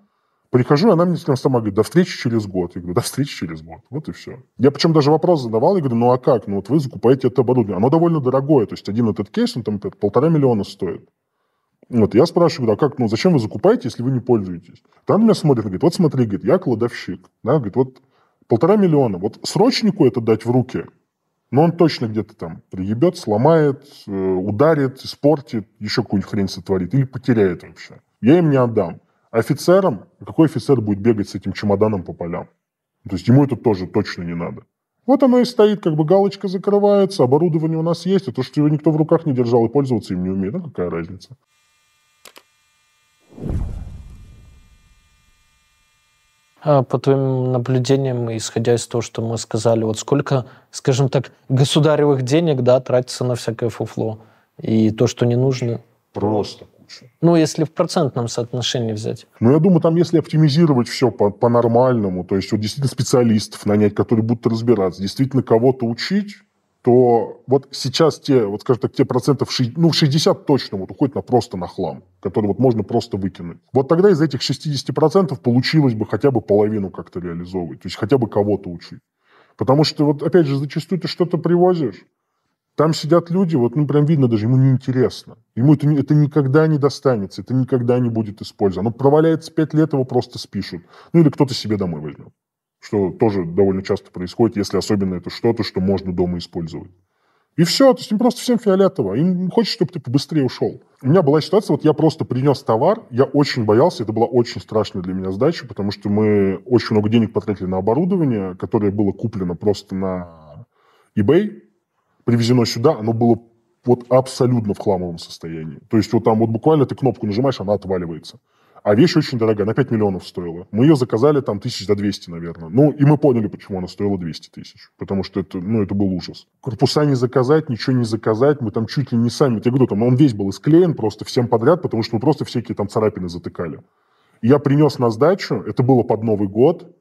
Прихожу, она мне сама говорит, до встречи через год. Я говорю, до встречи через год. Вот и все. Я причем даже вопрос задавал, я говорю, ну а как? Ну вот вы закупаете это оборудование. Оно довольно дорогое. То есть один этот кейс, он там полтора миллиона стоит. Вот, я спрашиваю, а как, ну, зачем вы закупаете, если вы не пользуетесь? Там меня смотрит, говорит, вот смотри, говорит, я кладовщик. Да, говорит, вот полтора миллиона. Вот срочнику это дать в руки, но он точно где-то там приебет, сломает, э, ударит, испортит, еще какую-нибудь хрень сотворит или потеряет вообще. Я им не отдам. Офицером, какой офицер будет бегать с этим чемоданом по полям? То есть ему это тоже точно не надо. Вот оно и стоит, как бы галочка закрывается, оборудование у нас есть, а то, что его никто в руках не держал и пользоваться им не умеет, ну какая разница? А по твоим наблюдениям, исходя из того, что мы сказали, вот сколько, скажем так, государевых денег, да, тратится на всякое фуфло, и то, что не нужно? Просто лучше. Ну, если в процентном соотношении взять. Ну, я думаю, там, если оптимизировать все по- по-нормальному, то есть вот действительно специалистов нанять, которые будут разбираться, действительно кого-то учить, то вот сейчас те, вот скажем так, те процентов, ну, 60 точно вот уходит на просто на хлам, который вот можно просто выкинуть. Вот тогда из этих 60% получилось бы хотя бы половину как-то реализовывать, то есть хотя бы кого-то учить. Потому что вот, опять же, зачастую ты что-то привозишь, там сидят люди, вот, ну, прям видно даже, ему неинтересно. Ему это, это никогда не достанется, это никогда не будет использовано. Оно проваляется пять лет, его просто спишут. Ну, или кто-то себе домой возьмет. Что тоже довольно часто происходит, если особенно это что-то, что можно дома использовать. И все, то есть им просто всем фиолетово. Им хочется, чтобы ты побыстрее ушел. У меня была ситуация, вот я просто принес товар, я очень боялся, это была очень страшная для меня сдача, потому что мы очень много денег потратили на оборудование, которое было куплено просто на eBay, привезено сюда, оно было вот абсолютно в хламовом состоянии. То есть вот там вот буквально ты кнопку нажимаешь, она отваливается. А вещь очень дорогая, на 5 миллионов стоила. Мы ее заказали там тысяч за 200, наверное. Ну, и мы поняли, почему она стоила 200 тысяч. Потому что это, ну, это был ужас. Корпуса не заказать, ничего не заказать. Мы там чуть ли не сами, я говорю, там он весь был исклеен просто всем подряд, потому что мы просто всякие там царапины затыкали. Я принес на сдачу, это было под Новый год,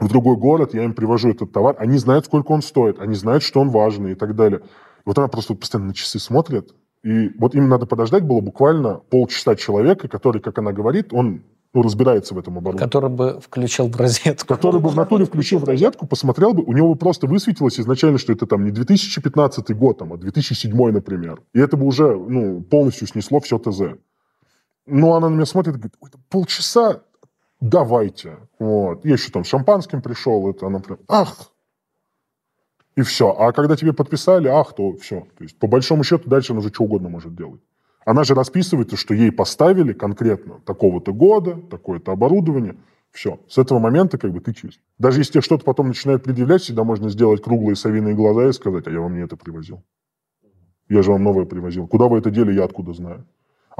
в другой город, я им привожу этот товар, они знают, сколько он стоит, они знают, что он важный и так далее. И вот она просто постоянно на часы смотрит, и вот им надо подождать было буквально полчаса человека, который, как она говорит, он ну, разбирается в этом оборудовании. Который бы включил в розетку. Который бы в натуре включил в розетку, посмотрел бы, у него бы просто высветилось изначально, что это там не 2015 год, там, а 2007, например. И это бы уже ну, полностью снесло все ТЗ. Но она на меня смотрит и говорит, Ой, полчаса, давайте. Вот. Я еще там шампанским пришел, это она прям, ах, и все. А когда тебе подписали, ах, то все. То есть, по большому счету, дальше она уже что угодно может делать. Она же расписывается, что ей поставили конкретно такого-то года, такое-то оборудование. Все. С этого момента как бы ты чист. Даже если тебе что-то потом начинает предъявлять, всегда можно сделать круглые совиные глаза и сказать, а я вам не это привозил. Я же вам новое привозил. Куда вы это дели, я откуда знаю.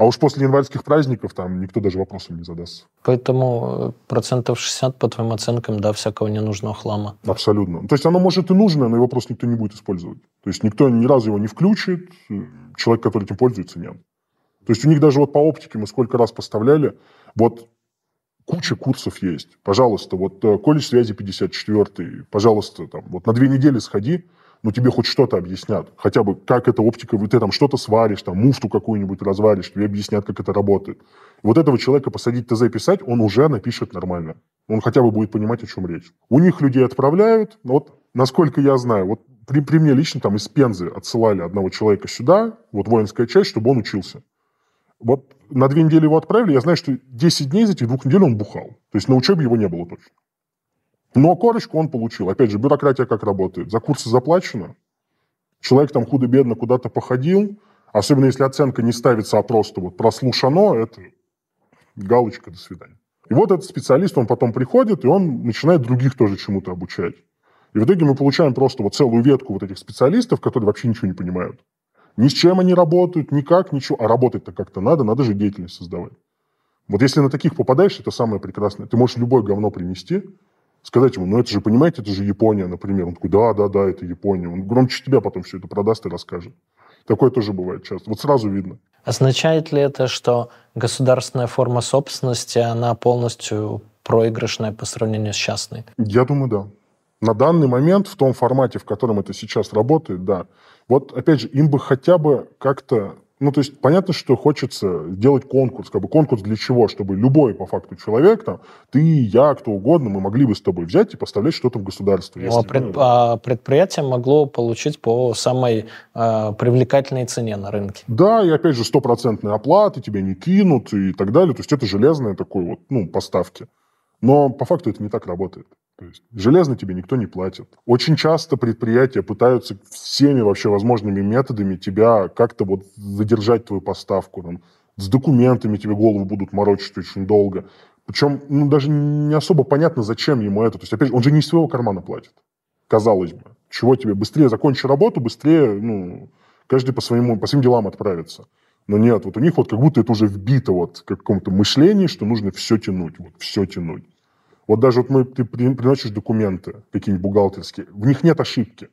А уж после январских праздников там никто даже вопросом не задаст. Поэтому э, процентов 60, по твоим оценкам, да, всякого ненужного хлама. Абсолютно. То есть оно может и нужно, но его просто никто не будет использовать. То есть никто ни разу его не включит, человек, который этим пользуется, нет. То есть у них даже вот по оптике мы сколько раз поставляли, вот куча курсов есть. Пожалуйста, вот э, колледж связи 54, пожалуйста, там, вот на две недели сходи, ну, тебе хоть что-то объяснят. Хотя бы, как эта оптика, ты там что-то сваришь, там, муфту какую-нибудь разваришь, тебе объяснят, как это работает. Вот этого человека посадить ТЗ писать, он уже напишет нормально. Он хотя бы будет понимать, о чем речь. У них людей отправляют, вот, насколько я знаю, вот при, при мне лично там из Пензы отсылали одного человека сюда, вот воинская часть, чтобы он учился. Вот на две недели его отправили, я знаю, что 10 дней из этих двух недель он бухал. То есть на учебе его не было точно. Но корочку он получил. Опять же, бюрократия как работает? За курсы заплачено. Человек там худо-бедно куда-то походил. Особенно если оценка не ставится, а просто вот прослушано, это галочка, до свидания. И вот этот специалист, он потом приходит, и он начинает других тоже чему-то обучать. И в итоге мы получаем просто вот целую ветку вот этих специалистов, которые вообще ничего не понимают. Ни с чем они работают, никак, ничего. А работать-то как-то надо, надо же деятельность создавать. Вот если на таких попадаешь, это самое прекрасное. Ты можешь любое говно принести, сказать ему, ну это же, понимаете, это же Япония, например. Он такой, да, да, да, это Япония. Он громче тебя потом все это продаст и расскажет. Такое тоже бывает часто. Вот сразу видно. Означает ли это, что государственная форма собственности, она полностью проигрышная по сравнению с частной? Я думаю, да. На данный момент, в том формате, в котором это сейчас работает, да. Вот, опять же, им бы хотя бы как-то ну, то есть понятно, что хочется сделать конкурс. Как бы конкурс для чего? Чтобы любой, по факту, человек, там, ты, я, кто угодно, мы могли бы с тобой взять и поставлять что-то в государство. Ну, а, пред, а предприятие могло получить по самой э, привлекательной цене на рынке. Да, и опять же, стопроцентные оплаты, тебя не кинут и так далее. То есть это железные такой вот, ну, поставки. Но по факту это не так работает. То есть железно тебе никто не платит. Очень часто предприятия пытаются всеми вообще возможными методами тебя как-то вот задержать твою поставку. Там, с документами тебе голову будут морочить очень долго. Причем ну, даже не особо понятно, зачем ему это. То есть, опять же, он же не из своего кармана платит. Казалось бы. Чего тебе? Быстрее закончи работу, быстрее, ну, каждый по, своему, по своим делам отправится. Но нет, вот у них вот как будто это уже вбито вот в каком-то мышлении, что нужно все тянуть, вот все тянуть. Вот даже вот мы, ты приносишь документы какие-нибудь бухгалтерские, в них нет ошибки.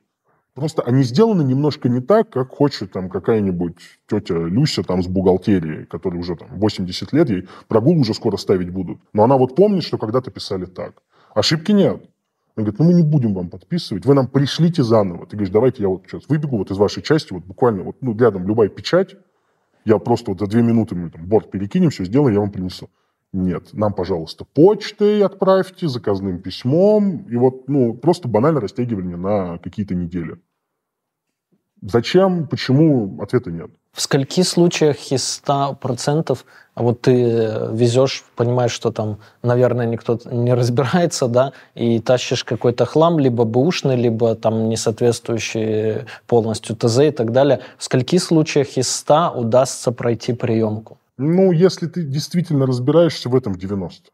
Просто они сделаны немножко не так, как хочет там какая-нибудь тетя Люся там с бухгалтерией, которая уже там 80 лет, ей прогул уже скоро ставить будут. Но она вот помнит, что когда-то писали так. Ошибки нет. Он говорит, ну мы не будем вам подписывать, вы нам пришлите заново. Ты говоришь, давайте я вот сейчас выбегу вот из вашей части, вот буквально вот ну, рядом любая печать, я просто вот за две минуты мы там борт перекинем, все сделаем, я вам принесу. Нет, нам, пожалуйста, почтой отправьте, заказным письмом. И вот, ну, просто банально растягивание на какие-то недели. Зачем, почему, ответа нет. В скольки случаях из 100% а вот ты везешь, понимаешь, что там, наверное, никто не разбирается, да, и тащишь какой-то хлам, либо бэушный, либо там не соответствующий полностью ТЗ и так далее. В скольки случаях из 100 удастся пройти приемку? Ну, если ты действительно разбираешься в этом в 90.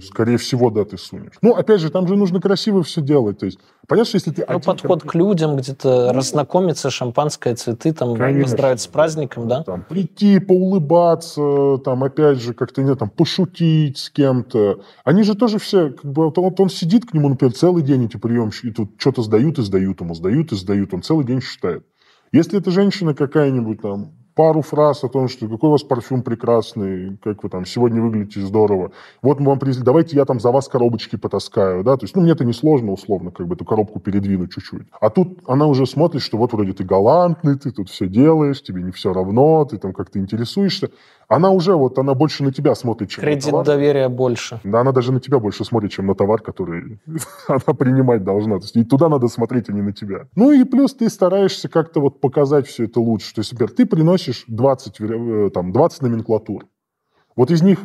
Скорее всего, да, ты сунешь. Ну, опять же, там же нужно красиво все делать. То есть, понятно, что если ты... Ну, подход к людям, где-то ну, разнакомиться, шампанское, цветы, там, конечно, поздравить с праздником, да? Там, прийти, поулыбаться, там, опять же, как-то, не там, пошутить с кем-то. Они же тоже все, как бы, вот он сидит к нему, например, целый день, эти приемщики, и тут что-то сдают и сдают ему, сдают и сдают, он целый день считает. Если это женщина какая-нибудь там, пару фраз о том, что какой у вас парфюм прекрасный, как вы там сегодня выглядите здорово. Вот мы вам привезли, давайте я там за вас коробочки потаскаю, да, то есть, ну, мне это не сложно, условно, как бы эту коробку передвинуть чуть-чуть. А тут она уже смотрит, что вот вроде ты галантный, ты тут все делаешь, тебе не все равно, ты там как-то интересуешься она уже вот, она больше на тебя смотрит, чем Кредит на товар. доверия больше. Да, она даже на тебя больше смотрит, чем на товар, который <laughs> она принимать должна. То есть и туда надо смотреть, а не на тебя. Ну и плюс ты стараешься как-то вот показать все это лучше. То есть, например, ты приносишь 20, э, там, 20 номенклатур. Вот из них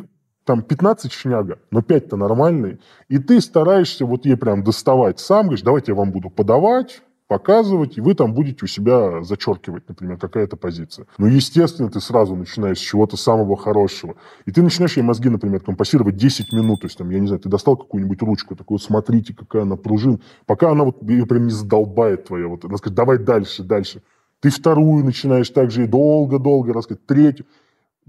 там 15 шняга, но 5-то нормальные, и ты стараешься вот ей прям доставать сам, говоришь, давайте я вам буду подавать, показывать, и вы там будете у себя зачеркивать, например, какая-то позиция. Ну, естественно, ты сразу начинаешь с чего-то самого хорошего. И ты начинаешь ей мозги, например, компасировать 10 минут. То есть, там, я не знаю, ты достал какую-нибудь ручку, такую, вот смотрите, какая она пружин. Пока она вот ее прям не задолбает твоя. Вот, она скажет, давай дальше, дальше. Ты вторую начинаешь также и долго-долго рассказать, третью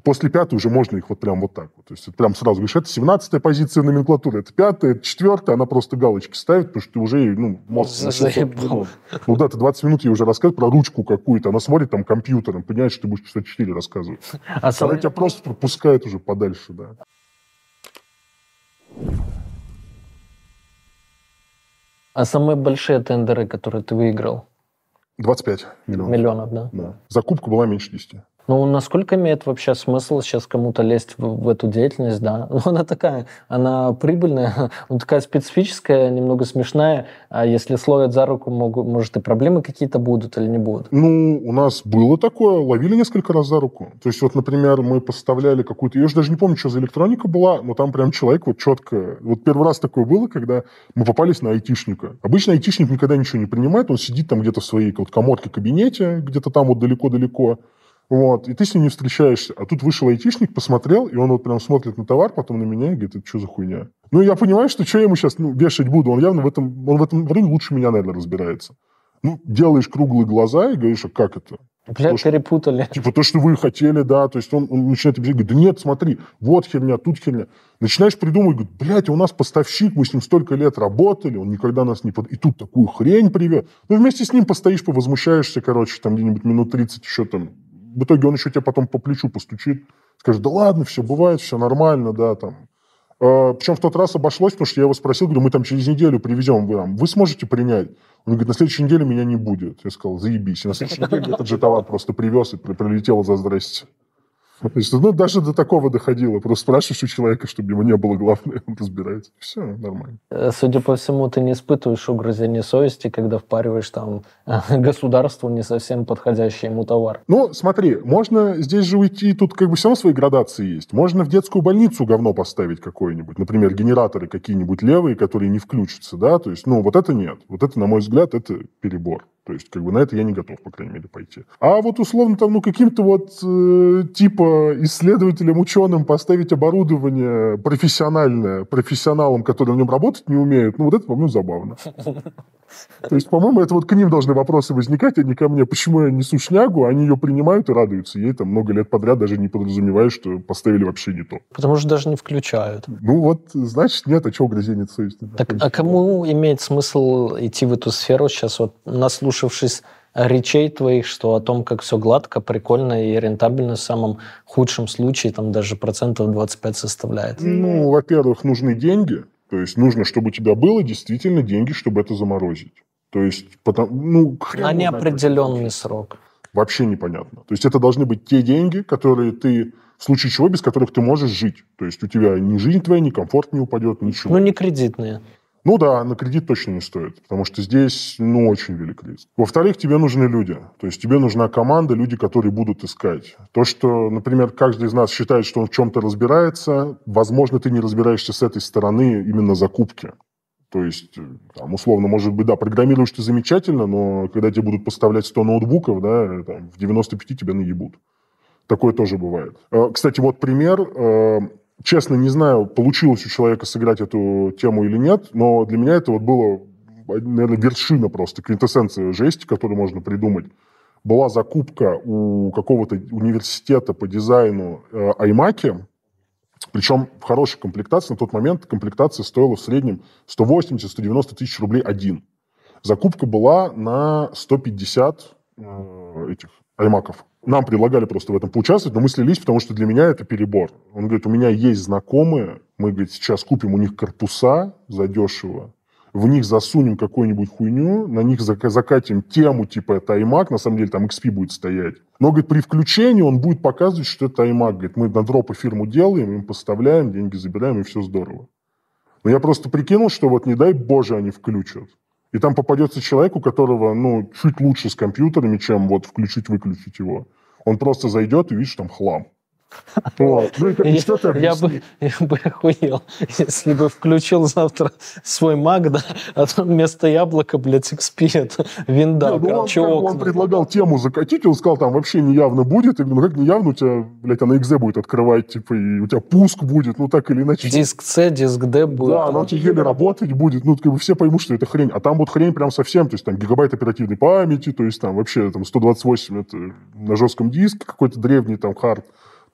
после пятой уже можно их вот прям вот так вот. То есть прям сразу говоришь, это 17 позиция номенклатуры, это пятая, это четвертая, она просто галочки ставит, потому что ты уже, ну, мозг... Заебал. Ну да, ты 20 минут ей уже рассказываешь про ручку какую-то, она смотрит там компьютером, понимаешь, что ты будешь часа 4 рассказывать. А. Она тебя просто пропускает уже подальше, да. А самые большие тендеры, которые ты выиграл? 25 миллионов. Миллионов, да? Да. Закупка была меньше 10. Ну, насколько имеет вообще смысл сейчас кому-то лезть в, в эту деятельность, да? Ну, <laughs> она такая, она прибыльная, <laughs> ну, такая специфическая, немного смешная. А если словят за руку, могут, может, и проблемы какие-то будут или не будут? Ну, у нас было такое, ловили несколько раз за руку. То есть, вот, например, мы поставляли какую-то, я уже даже не помню, что за электроника была, но там прям человек вот четко... Вот первый раз такое было, когда мы попались на айтишника. Обычно айтишник никогда ничего не принимает, он сидит там где-то в своей вот коморке кабинете, где-то там вот далеко-далеко, вот, и ты с ним не встречаешься. А тут вышел айтишник, посмотрел, и он вот прям смотрит на товар, потом на меня и говорит, это что за хуйня? Ну, я понимаю, что что я ему сейчас ну, вешать буду? Он явно в этом, он в этом рынке лучше меня, наверное, разбирается. Ну, делаешь круглые глаза и говоришь, а как это? Бля, то, перепутали. Что, типа то, что вы хотели, да. То есть он, он начинает объяснять, говорит, да нет, смотри, вот херня, тут херня. Начинаешь придумывать, говорит, блядь, у нас поставщик, мы с ним столько лет работали, он никогда нас не... Под... И тут такую хрень привез. Ну, вместе с ним постоишь, повозмущаешься, короче, там где-нибудь минут 30 еще там в итоге он еще тебя потом по плечу постучит, скажет, да ладно, все бывает, все нормально, да, там. А, причем в тот раз обошлось, потому что я его спросил, говорю, мы там через неделю привезем, вы, там, вы сможете принять? Он говорит, на следующей неделе меня не будет. Я сказал, заебись. И на следующей неделе этот же товар просто привез и прилетел за здрасте. Ну, даже до такого доходило. Просто спрашиваешь у человека, чтобы ему не было главное, он <laughs> разбирается. Все, нормально. Э, судя по всему, ты не испытываешь угрызения совести, когда впариваешь там <laughs> государству не совсем подходящий ему товар. Ну, смотри, можно здесь же уйти, тут как бы все равно свои градации есть. Можно в детскую больницу говно поставить какое-нибудь. Например, генераторы какие-нибудь левые, которые не включатся, да? То есть, ну, вот это нет. Вот это, на мой взгляд, это перебор. То есть, как бы на это я не готов, по крайней мере, пойти. А вот условно там, ну, каким-то вот э, типа исследователям, ученым поставить оборудование профессиональное, профессионалам, которые на нем работать не умеют, ну, вот это, по-моему, забавно. <laughs> То есть, по-моему, это вот к ним должны вопросы возникать, а не ко мне. Почему я несу шнягу, они ее принимают и радуются. Ей там много лет подряд даже не подразумевают, что поставили вообще не то. Потому что даже не включают. Ну вот, значит, нет, а чего угрызение совести? Так, а кому имеет смысл идти в эту сферу сейчас, вот наслушавшись речей твоих, что о том, как все гладко, прикольно и рентабельно в самом худшем случае, там даже процентов 25 составляет? Ну, во-первых, нужны деньги, то есть нужно, чтобы у тебя было действительно деньги, чтобы это заморозить. То есть, потому, ну, На неопределенный срок. Вообще непонятно. То есть это должны быть те деньги, которые ты, в случае чего, без которых ты можешь жить. То есть у тебя ни жизнь твоя, ни комфорт не упадет, ничего. Ну, не кредитные. Ну да, на кредит точно не стоит, потому что здесь, ну, очень велик риск. Во-вторых, тебе нужны люди. То есть тебе нужна команда, люди, которые будут искать. То, что, например, каждый из нас считает, что он в чем-то разбирается, возможно, ты не разбираешься с этой стороны именно закупки. То есть, там, условно, может быть, да, программируешь ты замечательно, но когда тебе будут поставлять 100 ноутбуков, да, там, в 95 тебя наебут. Такое тоже бывает. Э, кстати, вот пример э, Честно, не знаю, получилось у человека сыграть эту тему или нет, но для меня это вот было, наверное, вершина просто, квинтэссенция жести, которую можно придумать. Была закупка у какого-то университета по дизайну э, iMac, причем в хорошей комплектации. На тот момент комплектация стоила в среднем 180-190 тысяч рублей один. Закупка была на 150 э, этих аймаков. Нам предлагали просто в этом поучаствовать, но мы слились, потому что для меня это перебор. Он говорит, у меня есть знакомые, мы, говорит, сейчас купим у них корпуса задешево, в них засунем какую-нибудь хуйню, на них закатим тему типа это iMac, на самом деле там XP будет стоять. Но, говорит, при включении он будет показывать, что это iMac. Говорит, мы на дропы фирму делаем, им поставляем, деньги забираем, и все здорово. Но я просто прикинул, что вот не дай боже они включат. И там попадется человек, у которого, ну, чуть лучше с компьютерами, чем вот включить-выключить его. Он просто зайдет и видишь там хлам. Вот. Ну, я, я, бы, я бы охуел, если бы включил завтра свой Mac, да, а там вместо яблока, блядь, XP, это винда, да, ну, он, как, он предлагал тему закатить, он сказал, там вообще неявно будет. Я говорю, ну как неявно, у тебя, блядь, она XZ будет открывать, типа, и у тебя пуск будет, ну так или иначе. Диск C, диск D будет. Да, она у тебя еле работать будет, ну, как бы все поймут, что это хрень. А там вот хрень прям совсем, то есть там гигабайт оперативной памяти, то есть там вообще там 128 это на жестком диске, какой-то древний там хард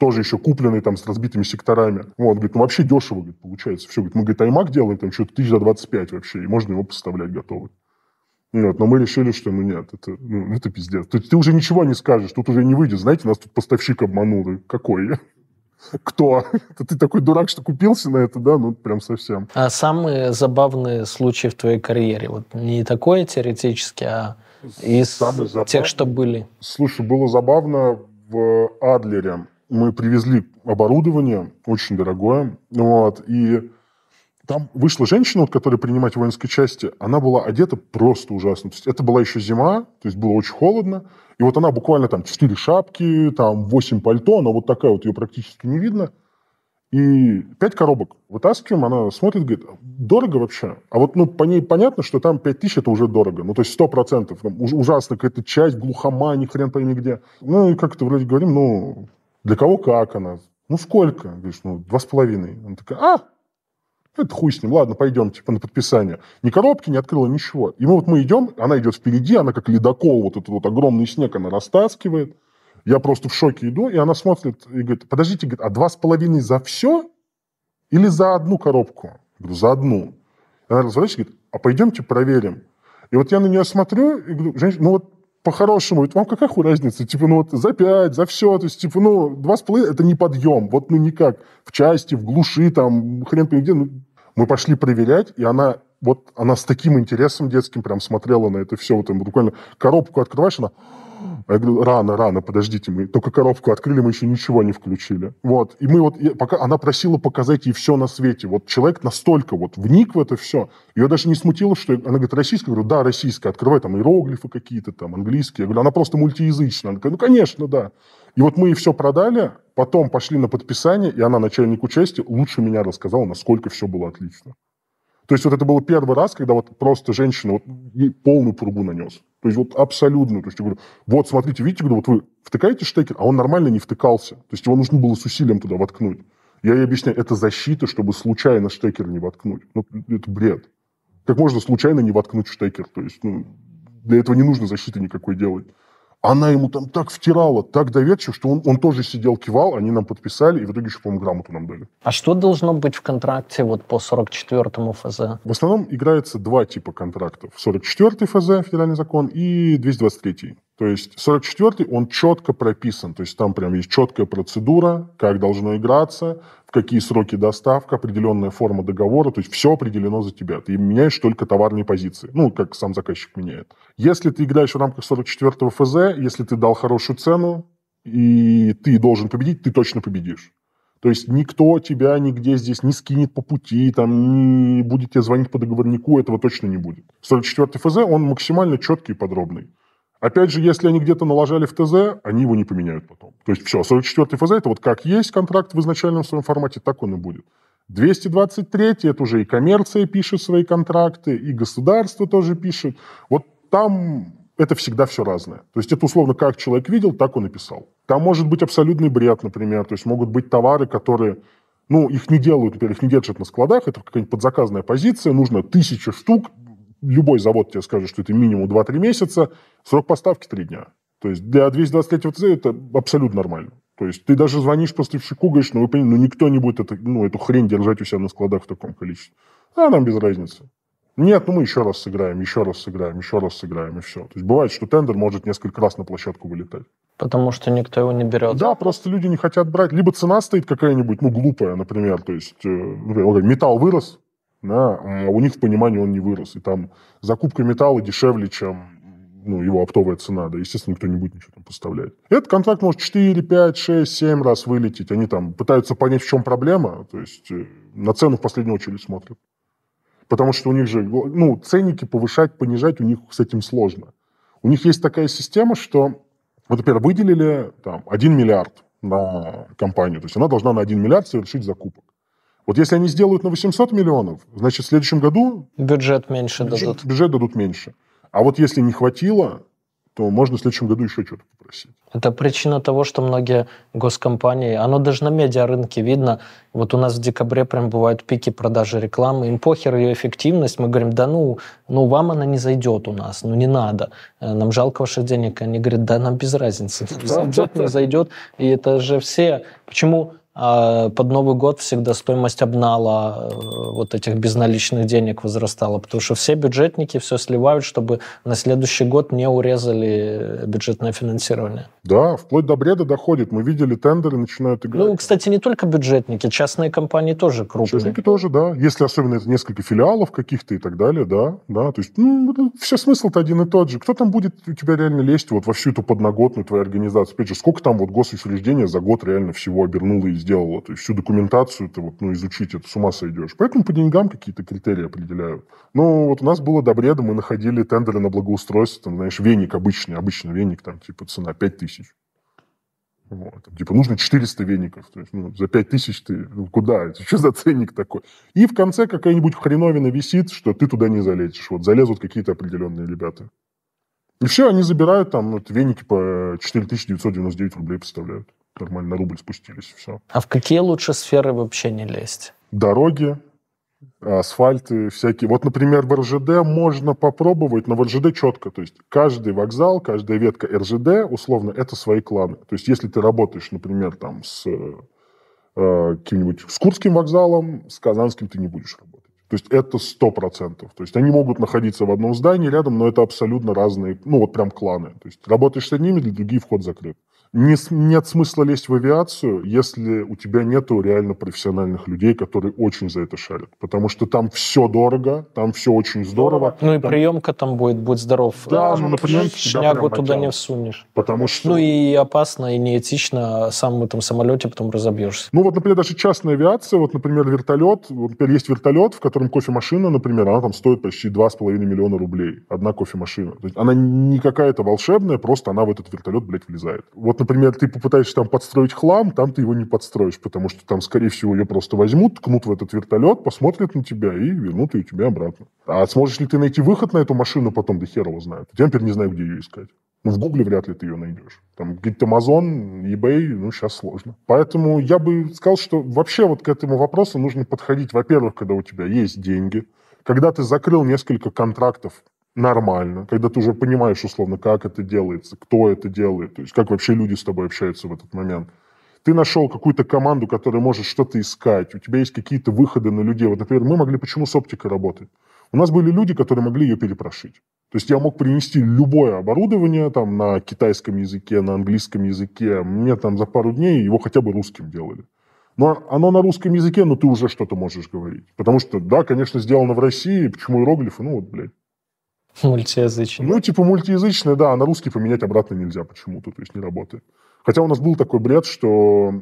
тоже еще купленный там с разбитыми секторами. Вот, говорит, ну вообще дешево, говорит, получается. Все, говорит, мы, говорит, iMac делаем там что-то тысяч за 25 вообще, и можно его поставлять готовый. Вот, но мы решили, что ну нет, это, ну, это пиздец. Есть ты уже ничего не скажешь, тут уже не выйдет. Знаете, нас тут поставщик обманул. Какой? <laughs> Кто? Это <laughs> ты такой дурак, что купился на это, да? Ну, прям совсем. А самые забавные случаи в твоей карьере? Вот не такое теоретически, а из тех, что были. Слушай, было забавно в Адлере мы привезли оборудование, очень дорогое, вот, и там вышла женщина, вот, которая принимать в воинской части, она была одета просто ужасно. То есть это была еще зима, то есть было очень холодно, и вот она буквально там четыре шапки, там восемь пальто, она вот такая вот, ее практически не видно. И пять коробок вытаскиваем, она смотрит, говорит, дорого вообще? А вот ну, по ней понятно, что там пять тысяч это уже дорого. Ну, то есть сто процентов. Ужасно какая-то часть, глухома, ни хрен пойми где. Ну, и как-то вроде говорим, ну, для кого как она? Ну, сколько? Говоришь, ну, два с половиной. Она такая, а, это хуй с ним, ладно, пойдем, типа, на подписание. Ни коробки не открыла, ничего. И мы вот мы идем, она идет впереди, она как ледокол, вот этот вот огромный снег она растаскивает. Я просто в шоке иду, и она смотрит и говорит, подождите, говорит, а два с половиной за все или за одну коробку? Я говорю, за одну. Она разворачивается и говорит, а пойдемте проверим. И вот я на нее смотрю и говорю, женщина, ну вот по-хорошему, вам какая хуй разница? Типа, ну вот за пять, за все, то есть, типа, ну, два с половиной, это не подъем, вот, ну, никак. В части, в глуши, там, хрен пойми где. Ну, мы пошли проверять, и она, вот, она с таким интересом детским прям смотрела на это все, вот, там, буквально коробку открываешь, она, <gasps> я говорю, рано, рано, подождите, мы только коробку открыли, мы еще ничего не включили. Вот. И мы вот, пока она просила показать ей все на свете. Вот человек настолько вот вник в это все. Ее даже не смутило, что она говорит, российская? Я говорю, да, российская. Открывай там иероглифы какие-то, там, английские. Я говорю, она просто мультиязычная. Она такая, ну, конечно, да. И вот мы ей все продали, потом пошли на подписание, и она, начальнику части, лучше меня рассказала, насколько все было отлично. То есть вот это был первый раз, когда вот просто женщина вот ей полную пургу нанес. То есть вот абсолютно. То есть я говорю, вот смотрите, видите, говорю, вот вы втыкаете штекер, а он нормально не втыкался. То есть его нужно было с усилием туда воткнуть. Я ей объясняю, это защита, чтобы случайно штекер не воткнуть. Ну, это бред. Как можно случайно не воткнуть штекер? То есть, ну, для этого не нужно защиты никакой делать она ему там так втирала, так доверчиво, что он, он тоже сидел, кивал, они нам подписали, и в итоге еще, по-моему, грамоту нам дали. А что должно быть в контракте вот по 44-му ФЗ? В основном играется два типа контрактов. 44-й ФЗ, федеральный закон, и 223-й. То есть 44-й, он четко прописан, то есть там прям есть четкая процедура, как должно играться, какие сроки доставка, определенная форма договора, то есть все определено за тебя. Ты меняешь только товарные позиции, ну, как сам заказчик меняет. Если ты играешь в рамках 44-го ФЗ, если ты дал хорошую цену, и ты должен победить, ты точно победишь. То есть никто тебя нигде здесь не скинет по пути, там, не будет тебе звонить по договорнику, этого точно не будет. 44 ФЗ, он максимально четкий и подробный. Опять же, если они где-то налажали в ТЗ, они его не поменяют потом. То есть все, 44 ФЗ, это вот как есть контракт в изначальном своем формате, так он и будет. 223 это уже и коммерция пишет свои контракты, и государство тоже пишет. Вот там это всегда все разное. То есть это условно как человек видел, так он и писал. Там может быть абсолютный бред, например. То есть могут быть товары, которые, ну, их не делают, например, их не держат на складах, это какая-нибудь подзаказная позиция, нужно тысяча штук, любой завод тебе скажет, что это минимум 2-3 месяца, срок поставки 3 дня. То есть для 223 ТЗ это абсолютно нормально. То есть ты даже звонишь поставщику, говоришь, ну, вы понимаете, ну, никто не будет это, ну, эту хрень держать у себя на складах в таком количестве. А нам без разницы. Нет, ну мы еще раз сыграем, еще раз сыграем, еще раз сыграем, и все. То есть бывает, что тендер может несколько раз на площадку вылетать. Потому что никто его не берет. Да, просто люди не хотят брать. Либо цена стоит какая-нибудь, ну, глупая, например. То есть, э, например, металл вырос, да, а у них в понимании он не вырос. И там закупка металла дешевле, чем ну, его оптовая цена, да, естественно, никто не будет ничего там поставлять. Этот контракт может 4, 5, 6, 7 раз вылететь. Они там пытаются понять, в чем проблема, то есть э, на цену в последнюю очередь смотрят. Потому что у них же, ну, ценники повышать, понижать у них с этим сложно. У них есть такая система, что, вот, например, выделили там 1 миллиард на компанию, то есть она должна на 1 миллиард совершить закупок. Вот если они сделают на 800 миллионов, значит, в следующем году... Бюджет меньше бюджет, дадут. Бюджет дадут меньше. А вот если не хватило, то можно в следующем году еще что-то попросить. Это причина того, что многие госкомпании, оно даже на медиарынке видно, вот у нас в декабре прям бывают пики продажи рекламы, им похер ее эффективность, мы говорим, да ну, ну вам она не зайдет у нас, ну не надо, э, нам жалко ваших денег, они говорят, да нам без разницы, <laughs> зайдет, не зайдет, и это же все, почему под Новый год всегда стоимость обнала э, вот этих безналичных денег возрастала, потому что все бюджетники все сливают, чтобы на следующий год не урезали бюджетное финансирование. Да, вплоть до бреда доходит. Мы видели тендеры, начинают играть. Ну, кстати, не только бюджетники, частные компании тоже крупные. Частники тоже, да. Если особенно это несколько филиалов каких-то и так далее, да. да. То есть, ну, все смысл-то один и тот же. Кто там будет у тебя реально лезть вот во всю эту подноготную твою организацию? Опять же, сколько там вот госучреждения за год реально всего обернуло и сделала. То есть всю документацию ты вот, ну, изучить, это с ума сойдешь. Поэтому по деньгам какие-то критерии определяют. Но вот у нас было до бреда, мы находили тендеры на благоустройство, там, знаешь, веник обычный, обычный веник, там, типа, цена 5 тысяч. Вот. Типа, нужно 400 веников. То есть, ну, за 5 тысяч ты ну, куда? Это что за ценник такой? И в конце какая-нибудь хреновина висит, что ты туда не залезешь. Вот залезут какие-то определенные ребята. И все, они забирают там вот, веники по 4999 рублей поставляют нормально на рубль спустились, все. А в какие лучше сферы вообще не лезть? Дороги, асфальты всякие. Вот, например, в РЖД можно попробовать, но в РЖД четко. То есть каждый вокзал, каждая ветка РЖД, условно, это свои кланы. То есть если ты работаешь, например, там с э, каким-нибудь с Курским вокзалом, с Казанским ты не будешь работать. То есть это сто процентов. То есть они могут находиться в одном здании рядом, но это абсолютно разные, ну вот прям кланы. То есть работаешь с одними, для других вход закрыт не, нет смысла лезть в авиацию, если у тебя нету реально профессиональных людей, которые очень за это шарят. Потому что там все дорого, там все очень здорово. Ну и там... приемка там будет, будь здоров. Да, ну, например, шнягу туда не всунешь. Потому что... Ну и опасно, и неэтично, сам в этом самолете потом разобьешься. Ну вот, например, даже частная авиация, вот, например, вертолет, вот, например, есть вертолет, в котором кофемашина, например, она там стоит почти 2,5 миллиона рублей. Одна кофемашина. То есть она не какая-то волшебная, просто она в этот вертолет, блядь, влезает. Вот, например, ты попытаешься там подстроить хлам, там ты его не подстроишь, потому что там, скорее всего, ее просто возьмут, ткнут в этот вертолет, посмотрят на тебя и вернут ее тебе обратно. А сможешь ли ты найти выход на эту машину потом, да хер его знает. Я теперь не знаю, где ее искать. Ну, в Гугле вряд ли ты ее найдешь. Там где-то Amazon, eBay, ну, сейчас сложно. Поэтому я бы сказал, что вообще вот к этому вопросу нужно подходить, во-первых, когда у тебя есть деньги, когда ты закрыл несколько контрактов нормально, когда ты уже понимаешь, условно, как это делается, кто это делает, то есть как вообще люди с тобой общаются в этот момент. Ты нашел какую-то команду, которая может что-то искать, у тебя есть какие-то выходы на людей. Вот, например, мы могли почему с оптикой работать? У нас были люди, которые могли ее перепрошить. То есть я мог принести любое оборудование там, на китайском языке, на английском языке. Мне там за пару дней его хотя бы русским делали. Но оно на русском языке, но ты уже что-то можешь говорить. Потому что, да, конечно, сделано в России. Почему иероглифы? Ну вот, блядь. <laughs> Мультиязычный. Ну, типа мультиязычный, да, а на русский поменять обратно нельзя почему-то, то есть не работает. Хотя у нас был такой бред, что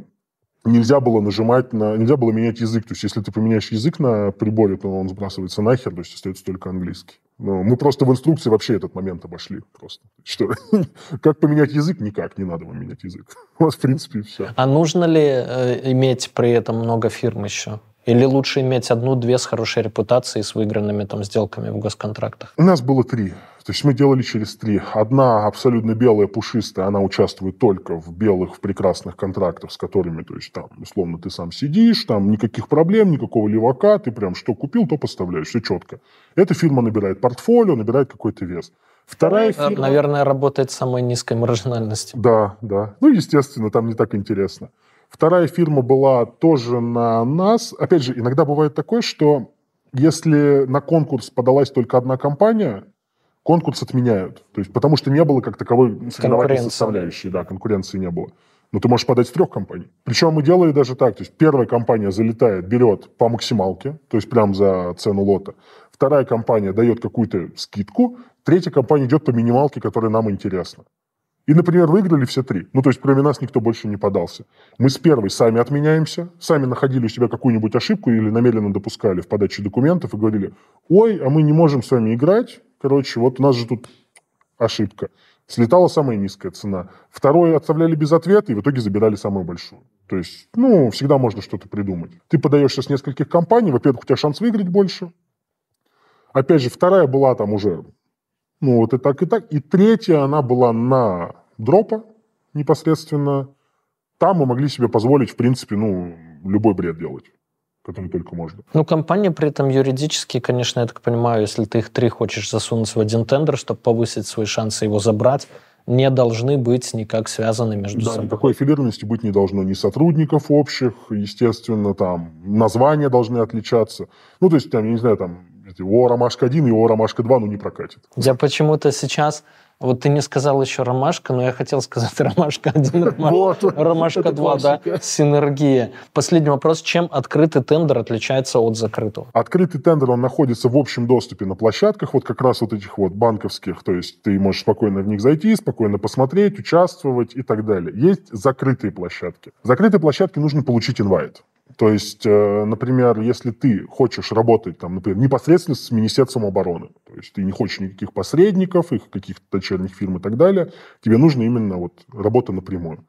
нельзя было нажимать на... Нельзя было менять язык. То есть, если ты поменяешь язык на приборе, то он сбрасывается нахер, то есть остается только английский. Но мы просто в инструкции вообще этот момент обошли просто. Что, <laughs> как поменять язык? Никак, не надо вам менять язык. <laughs> У вас, в принципе, все. А нужно ли э, иметь при этом много фирм еще? Или лучше иметь одну-две с хорошей репутацией, с выигранными там сделками в госконтрактах? У нас было три. То есть мы делали через три. Одна абсолютно белая, пушистая, она участвует только в белых, в прекрасных контрактах, с которыми, то есть там, условно, ты сам сидишь, там никаких проблем, никакого левака, ты прям что купил, то поставляешь, все четко. Эта фирма набирает портфолио, набирает какой-то вес. Вторая фирма... Наверное, работает с самой низкой маржинальностью. Да, да. Ну, естественно, там не так интересно. Вторая фирма была тоже на нас. Опять же, иногда бывает такое, что если на конкурс подалась только одна компания, конкурс отменяют. То есть, потому что не было как таковой соревновательной составляющей, да, конкуренции не было. Но ты можешь подать с трех компаний. Причем мы делали даже так, то есть первая компания залетает, берет по максималке, то есть прям за цену лота. Вторая компания дает какую-то скидку, третья компания идет по минималке, которая нам интересна. И, например, выиграли все три. Ну, то есть, кроме нас никто больше не подался. Мы с первой сами отменяемся, сами находили у себя какую-нибудь ошибку или намеренно допускали в подаче документов и говорили, ой, а мы не можем с вами играть, короче, вот у нас же тут ошибка. Слетала самая низкая цена. Второе отставляли без ответа и в итоге забирали самую большую. То есть, ну, всегда можно что-то придумать. Ты подаешься с нескольких компаний, во-первых, у тебя шанс выиграть больше. Опять же, вторая была там уже ну, вот и так, и так. И третья, она была на дропа непосредственно. Там мы могли себе позволить, в принципе, ну, любой бред делать который только можно. Ну, компания при этом юридически, конечно, я так понимаю, если ты их три хочешь засунуть в один тендер, чтобы повысить свои шансы его забрать, не должны быть никак связаны между да, собой. Такой аффилированности быть не должно ни сотрудников общих, естественно, там названия должны отличаться. Ну, то есть, там, я не знаю, там о ромашка-1 и о ромашка-2, ну, не прокатит. Я почему-то сейчас... Вот ты не сказал еще ромашка, но я хотел сказать <laughs> ромашка-1, ромашка-2, <laughs> да, синергия. Последний вопрос. Чем открытый тендер отличается от закрытого? Открытый тендер, он находится в общем доступе на площадках, вот как раз вот этих вот банковских, то есть ты можешь спокойно в них зайти, спокойно посмотреть, участвовать и так далее. Есть закрытые площадки. В закрытой площадке нужно получить инвайт. То есть, э, например, если ты хочешь работать, там, например, непосредственно с Министерством обороны, то есть ты не хочешь никаких посредников, их каких-то дочерних фирм и так далее, тебе нужно именно вот работа напрямую.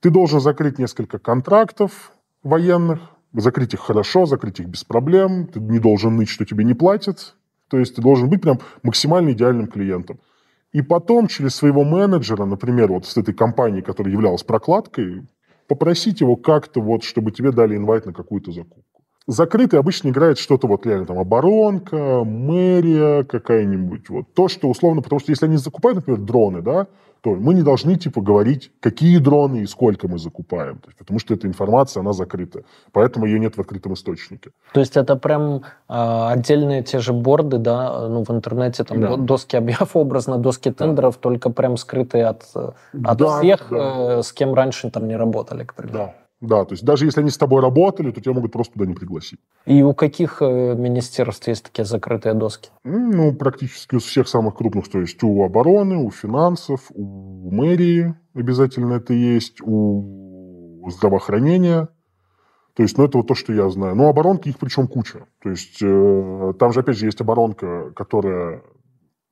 Ты должен закрыть несколько контрактов военных, закрыть их хорошо, закрыть их без проблем, ты не должен ныть, что тебе не платят, то есть ты должен быть прям максимально идеальным клиентом. И потом через своего менеджера, например, вот с этой компанией, которая являлась прокладкой, попросить его как-то вот, чтобы тебе дали инвайт на какую-то закупку. Закрытый обычно играет что-то вот реально там оборонка, мэрия какая-нибудь. Вот то, что условно, потому что если они закупают, например, дроны, да, то мы не должны типа говорить, какие дроны и сколько мы закупаем. То есть, потому что эта информация, она закрыта. Поэтому ее нет в открытом источнике. То есть это прям э, отдельные те же борды, да, ну в интернете там да. доски объяв образно, доски тендеров, да. только прям скрытые от, от да, всех, да. Э, с кем раньше там не работали, к примеру. Да. Да, то есть даже если они с тобой работали, то тебя могут просто туда не пригласить. И у каких э, министерств есть такие закрытые доски? Ну, практически у всех самых крупных. То есть у обороны, у финансов, у мэрии обязательно это есть, у здравоохранения. То есть, ну, это вот то, что я знаю. Ну, оборонки их причем куча. То есть, э, там же, опять же, есть оборонка, которая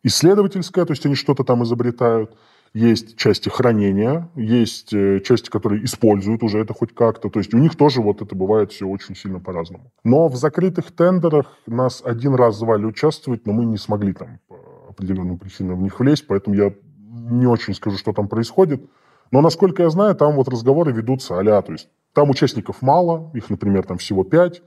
исследовательская, то есть они что-то там изобретают есть части хранения, есть э, части, которые используют уже это хоть как-то. То есть у них тоже вот это бывает все очень сильно по-разному. Но в закрытых тендерах нас один раз звали участвовать, но мы не смогли там по определенным причинам в них влезть, поэтому я не очень скажу, что там происходит. Но, насколько я знаю, там вот разговоры ведутся а то есть там участников мало, их, например, там всего пять,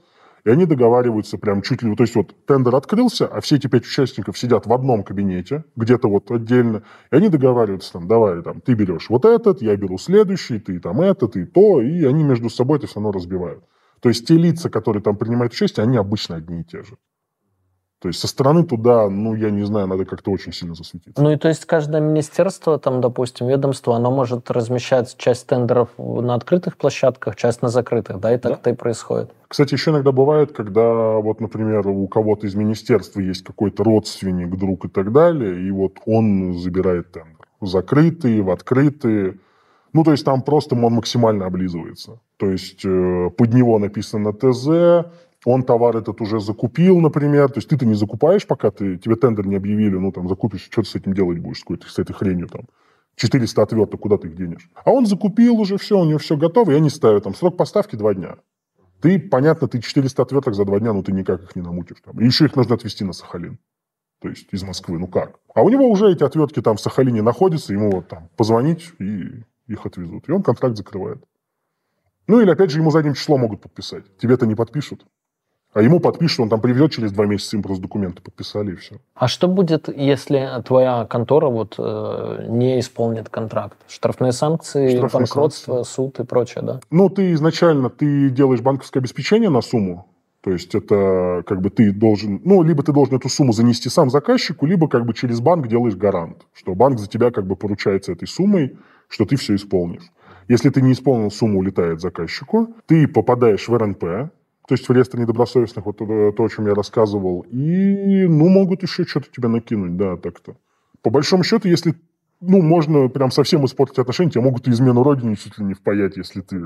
и они договариваются прям чуть ли... То есть вот тендер открылся, а все эти пять участников сидят в одном кабинете, где-то вот отдельно, и они договариваются там, давай, там, ты берешь вот этот, я беру следующий, ты там этот и то, и они между собой это все равно разбивают. То есть те лица, которые там принимают участие, они обычно одни и те же. То есть со стороны туда, ну, я не знаю, надо как-то очень сильно засветиться. Ну и то есть каждое министерство, там, допустим, ведомство, оно может размещать часть тендеров на открытых площадках, часть на закрытых, да, и так да. это и происходит. Кстати, еще иногда бывает, когда вот, например, у кого-то из министерства есть какой-то родственник, друг и так далее, и вот он забирает тендер. Закрытые, в открытые. Ну, то есть там просто он максимально облизывается. То есть э, под него написано ТЗ, он товар этот уже закупил, например. То есть ты-то не закупаешь, пока ты, тебе тендер не объявили, ну, там, закупишь, что ты с этим делать будешь, с, с этой хренью там. 400 отверток, куда ты их денешь? А он закупил уже все, у него все готово, и они ставят там срок поставки два дня. Ты, понятно, ты 400 отверток за два дня, но ты никак их не намутишь. Там. И еще их нужно отвезти на Сахалин. То есть из Москвы, ну как? А у него уже эти отвертки там в Сахалине находятся, ему вот там позвонить и их отвезут. И он контракт закрывает. Ну или опять же ему задним числом могут подписать. Тебе-то не подпишут. А ему подпишут, он там приведет через два месяца, им просто документы подписали и все. А что будет, если твоя контора вот э, не исполнит контракт? Штрафные санкции, Штрафные банкротство, санкции. суд и прочее, да? Ну, ты изначально ты делаешь банковское обеспечение на сумму, то есть это как бы ты должен, ну, либо ты должен эту сумму занести сам заказчику, либо как бы через банк делаешь гарант, что банк за тебя как бы поручается этой суммой, что ты все исполнишь. Если ты не исполнил, сумму улетает заказчику, ты попадаешь в РНП, то есть в реестр недобросовестных, вот то, о чем я рассказывал. И, ну, могут еще что-то тебе накинуть, да, так-то. По большому счету, если, ну, можно прям совсем испортить отношения, тебе могут и измену родине чуть ли не впаять, если ты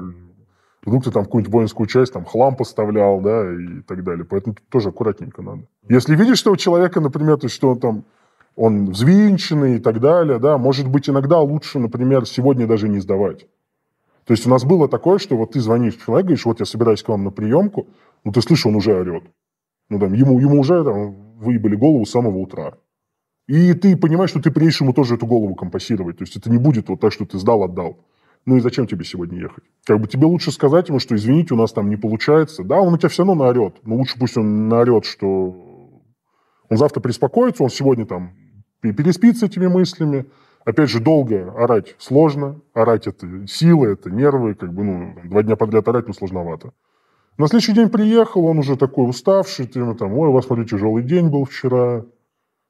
вдруг ты там какую-нибудь воинскую часть там хлам поставлял, да, и так далее. Поэтому тут тоже аккуратненько надо. Если видишь, у человека, например, то есть, что он там он взвинченный и так далее, да, может быть, иногда лучше, например, сегодня даже не сдавать. То есть у нас было такое, что вот ты звонишь человеку, говоришь, вот я собираюсь к вам на приемку, ну ты слышишь, он уже орет. Ну там, ему, ему уже там, выебали голову с самого утра. И ты понимаешь, что ты приедешь ему тоже эту голову компасировать. То есть это не будет вот так, что ты сдал, отдал. Ну и зачем тебе сегодня ехать? Как бы тебе лучше сказать ему, что извините, у нас там не получается. Да, он у тебя все равно наорет. Но лучше пусть он наорет, что он завтра приспокоится, он сегодня там переспит с этими мыслями, Опять же, долго орать сложно. Орать это силы, это нервы. Как бы, ну, два дня подряд орать, ну, сложновато. На следующий день приехал, он уже такой уставший, ты ему там, ой, у вас, смотри, тяжелый день был вчера.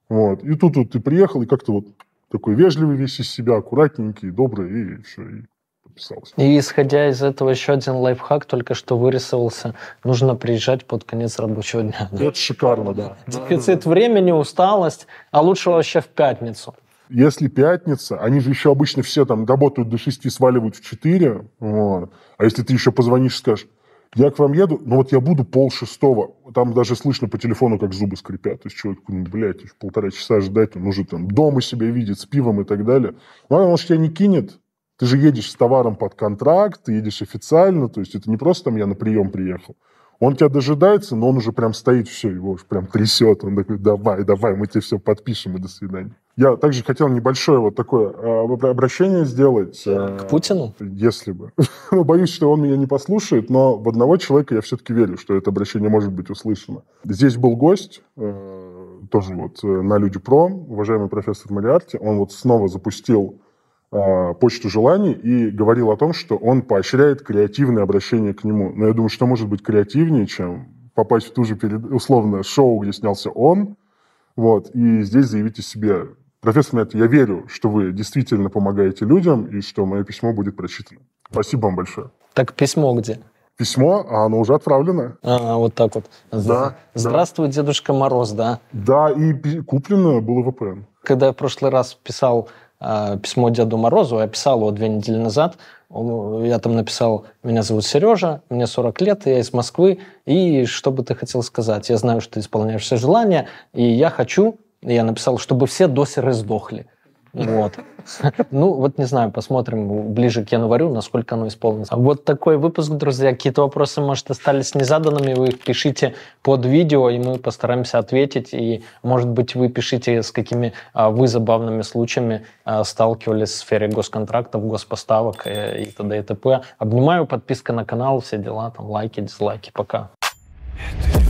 Вот. И тут вот ты приехал, и как-то вот такой вежливый весь из себя, аккуратненький, добрый, и все, и подписался. И исходя из этого еще один лайфхак только что вырисовался. Нужно приезжать под конец рабочего дня. Да? Это шикарно, да. Дефицит времени, усталость, а лучше вообще в пятницу. Если пятница, они же еще обычно все там работают до 6, сваливают в 4. Вот. А если ты еще позвонишь и скажешь, я к вам еду, но вот я буду пол шестого. Там даже слышно по телефону, как зубы скрипят. То есть человек, ну, блядь, еще полтора часа ждать, он уже там дома себя видит с пивом и так далее. Ну, он может тебя не кинет. Ты же едешь с товаром под контракт, ты едешь официально, то есть это не просто там я на прием приехал. Он тебя дожидается, но он уже прям стоит, все, его уже прям трясет. Он такой, давай, давай, мы тебе все подпишем и до свидания. Я также хотел небольшое вот такое а, обращение сделать. Э, К Путину? Если бы. <laughs> Ну, боюсь, что он меня не послушает, но в одного человека я все-таки верю, что это обращение может быть услышано. Здесь был гость, э, тоже вот э, на Люди Про, уважаемый профессор Мариарти. Он вот снова запустил почту желаний и говорил о том, что он поощряет креативное обращение к нему. Но я думаю, что может быть креативнее, чем попасть в ту же, условно, шоу, где снялся он, вот, и здесь заявите себе Профессор Нет, я верю, что вы действительно помогаете людям и что мое письмо будет прочитано. Спасибо вам большое. Так письмо где? Письмо, а оно уже отправлено. А, вот так вот. Да. Здравствуй, да. Дедушка Мороз, да? Да, и куплено было VPN. Когда я в прошлый раз писал э, письмо Деду Морозу, я писал его две недели назад, он, я там написал, меня зовут Сережа, мне 40 лет, я из Москвы, и что бы ты хотел сказать? Я знаю, что ты исполняешь все желания, и я хочу я написал, чтобы все досеры сдохли. Вот. <laughs> Ну, вот не знаю, посмотрим ближе к январю, насколько оно исполнится. Вот такой выпуск, друзья. Какие-то вопросы, может, остались незаданными, вы их пишите под видео, и мы постараемся ответить. И, может быть, вы пишите, с какими а, вы забавными случаями а, сталкивались в сфере госконтрактов, госпоставок э, и т.д. и т.п. Обнимаю, подписка на канал, все дела, там лайки, дизлайки. Пока. Это.